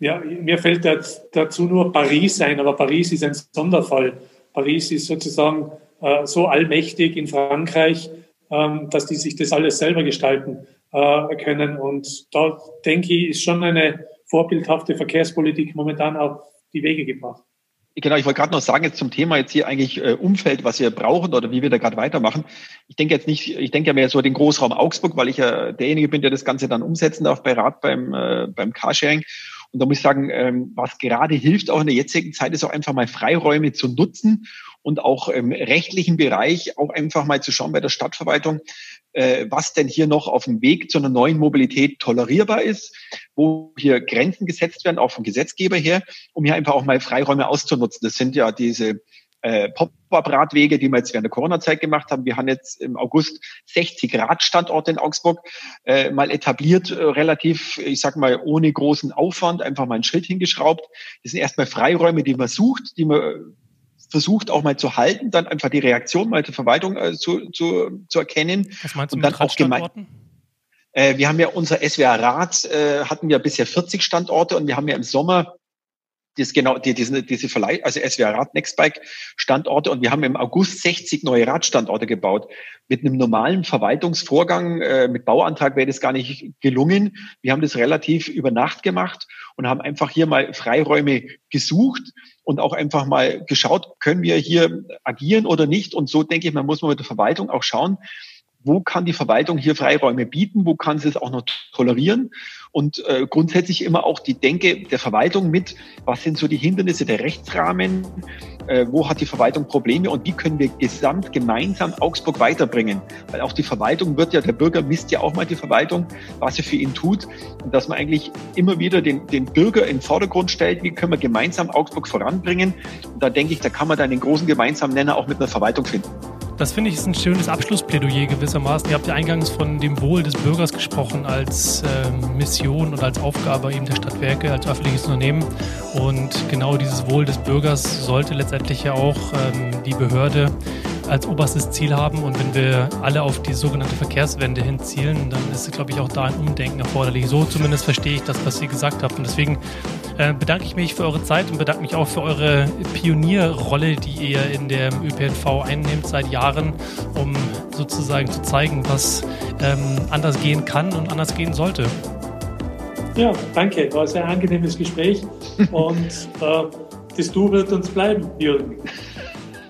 Ja, mir fällt dazu nur Paris ein, aber Paris ist ein Sonderfall. Paris ist sozusagen äh, so allmächtig in Frankreich, ähm, dass die sich das alles selber gestalten äh, können. Und da denke ich, ist schon eine vorbildhafte Verkehrspolitik momentan auf die Wege gebracht. Genau, ich wollte gerade noch sagen, jetzt zum Thema jetzt hier eigentlich äh, Umfeld, was wir brauchen oder wie wir da gerade weitermachen. Ich denke jetzt nicht, ich denke ja mehr so den Großraum Augsburg, weil ich ja derjenige bin, der das Ganze dann umsetzen darf bei Rad beim, äh, beim Carsharing. Und da muss ich sagen, ähm, was gerade hilft, auch in der jetzigen Zeit, ist auch einfach mal Freiräume zu nutzen und auch im rechtlichen Bereich auch einfach mal zu schauen bei der Stadtverwaltung, äh, was denn hier noch auf dem Weg zu einer neuen Mobilität tolerierbar ist, wo hier Grenzen gesetzt werden, auch vom Gesetzgeber her, um hier einfach auch mal Freiräume auszunutzen. Das sind ja diese äh, Pop-up-Radwege, die wir jetzt während der Corona-Zeit gemacht haben. Wir haben jetzt im August 60 Radstandorte in Augsburg äh, mal etabliert, äh, relativ, ich sag mal, ohne großen Aufwand, einfach mal einen Schritt hingeschraubt. Das sind erstmal Freiräume, die man sucht, die man versucht auch mal zu halten, dann einfach die Reaktion mal der Verwaltung äh, zu, zu, zu erkennen. Was meinst du und mit dann auch gemein. Äh, wir haben ja unser SWR Rad, äh, hatten wir bisher 40 Standorte und wir haben ja im Sommer das genau, die, diese, diese Verleih, also SWR Rad Nextbike Standorte und wir haben im August 60 neue Radstandorte gebaut. Mit einem normalen Verwaltungsvorgang, äh, mit Bauantrag wäre das gar nicht gelungen. Wir haben das relativ über Nacht gemacht und haben einfach hier mal Freiräume gesucht und auch einfach mal geschaut, können wir hier agieren oder nicht. Und so denke ich, man muss man mit der Verwaltung auch schauen, wo kann die Verwaltung hier Freiräume bieten, wo kann sie es auch noch tolerieren? Und äh, grundsätzlich immer auch die Denke der Verwaltung mit, was sind so die Hindernisse der Rechtsrahmen, äh, wo hat die Verwaltung Probleme? Und wie können wir gesamt gemeinsam Augsburg weiterbringen, weil auch die Verwaltung wird ja, der Bürger misst ja auch mal die Verwaltung, was sie für ihn tut. Und dass man eigentlich immer wieder den, den Bürger in den Vordergrund stellt, wie können wir gemeinsam Augsburg voranbringen? Und da denke ich, da kann man dann den großen gemeinsamen Nenner auch mit einer Verwaltung finden. Das finde ich ist ein schönes Abschlussplädoyer gewissermaßen. Ihr habt ja eingangs von dem Wohl des Bürgers gesprochen als ähm, Mission und als Aufgabe eben der Stadtwerke, als öffentliches Unternehmen. Und genau dieses Wohl des Bürgers sollte letztendlich ja auch ähm, die Behörde als oberstes Ziel haben. Und wenn wir alle auf die sogenannte Verkehrswende hinzielen, dann ist, glaube ich, auch da ein Umdenken erforderlich. So zumindest verstehe ich das, was ihr gesagt habt. Und deswegen äh, bedanke ich mich für eure Zeit und bedanke mich auch für eure Pionierrolle, die ihr in der ÖPNV einnehmt seit Jahren, um sozusagen zu zeigen, was ähm, anders gehen kann und anders gehen sollte. Ja, danke. War ein sehr angenehmes Gespräch *laughs* und äh, das Du wird uns bleiben, Jürgen.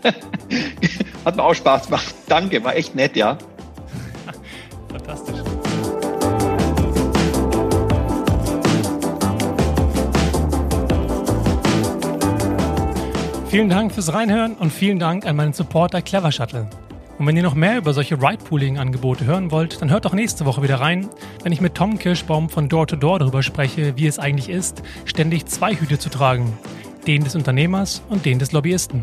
*laughs* Hat mir auch Spaß gemacht. Danke, war echt nett, ja. Fantastisch. Vielen Dank fürs Reinhören und vielen Dank an meinen Supporter Clever Shuttle. Und wenn ihr noch mehr über solche Ride-Pooling-Angebote hören wollt, dann hört doch nächste Woche wieder rein, wenn ich mit Tom Kirschbaum von Door to Door darüber spreche, wie es eigentlich ist, ständig zwei Hüte zu tragen. Den des Unternehmers und den des Lobbyisten.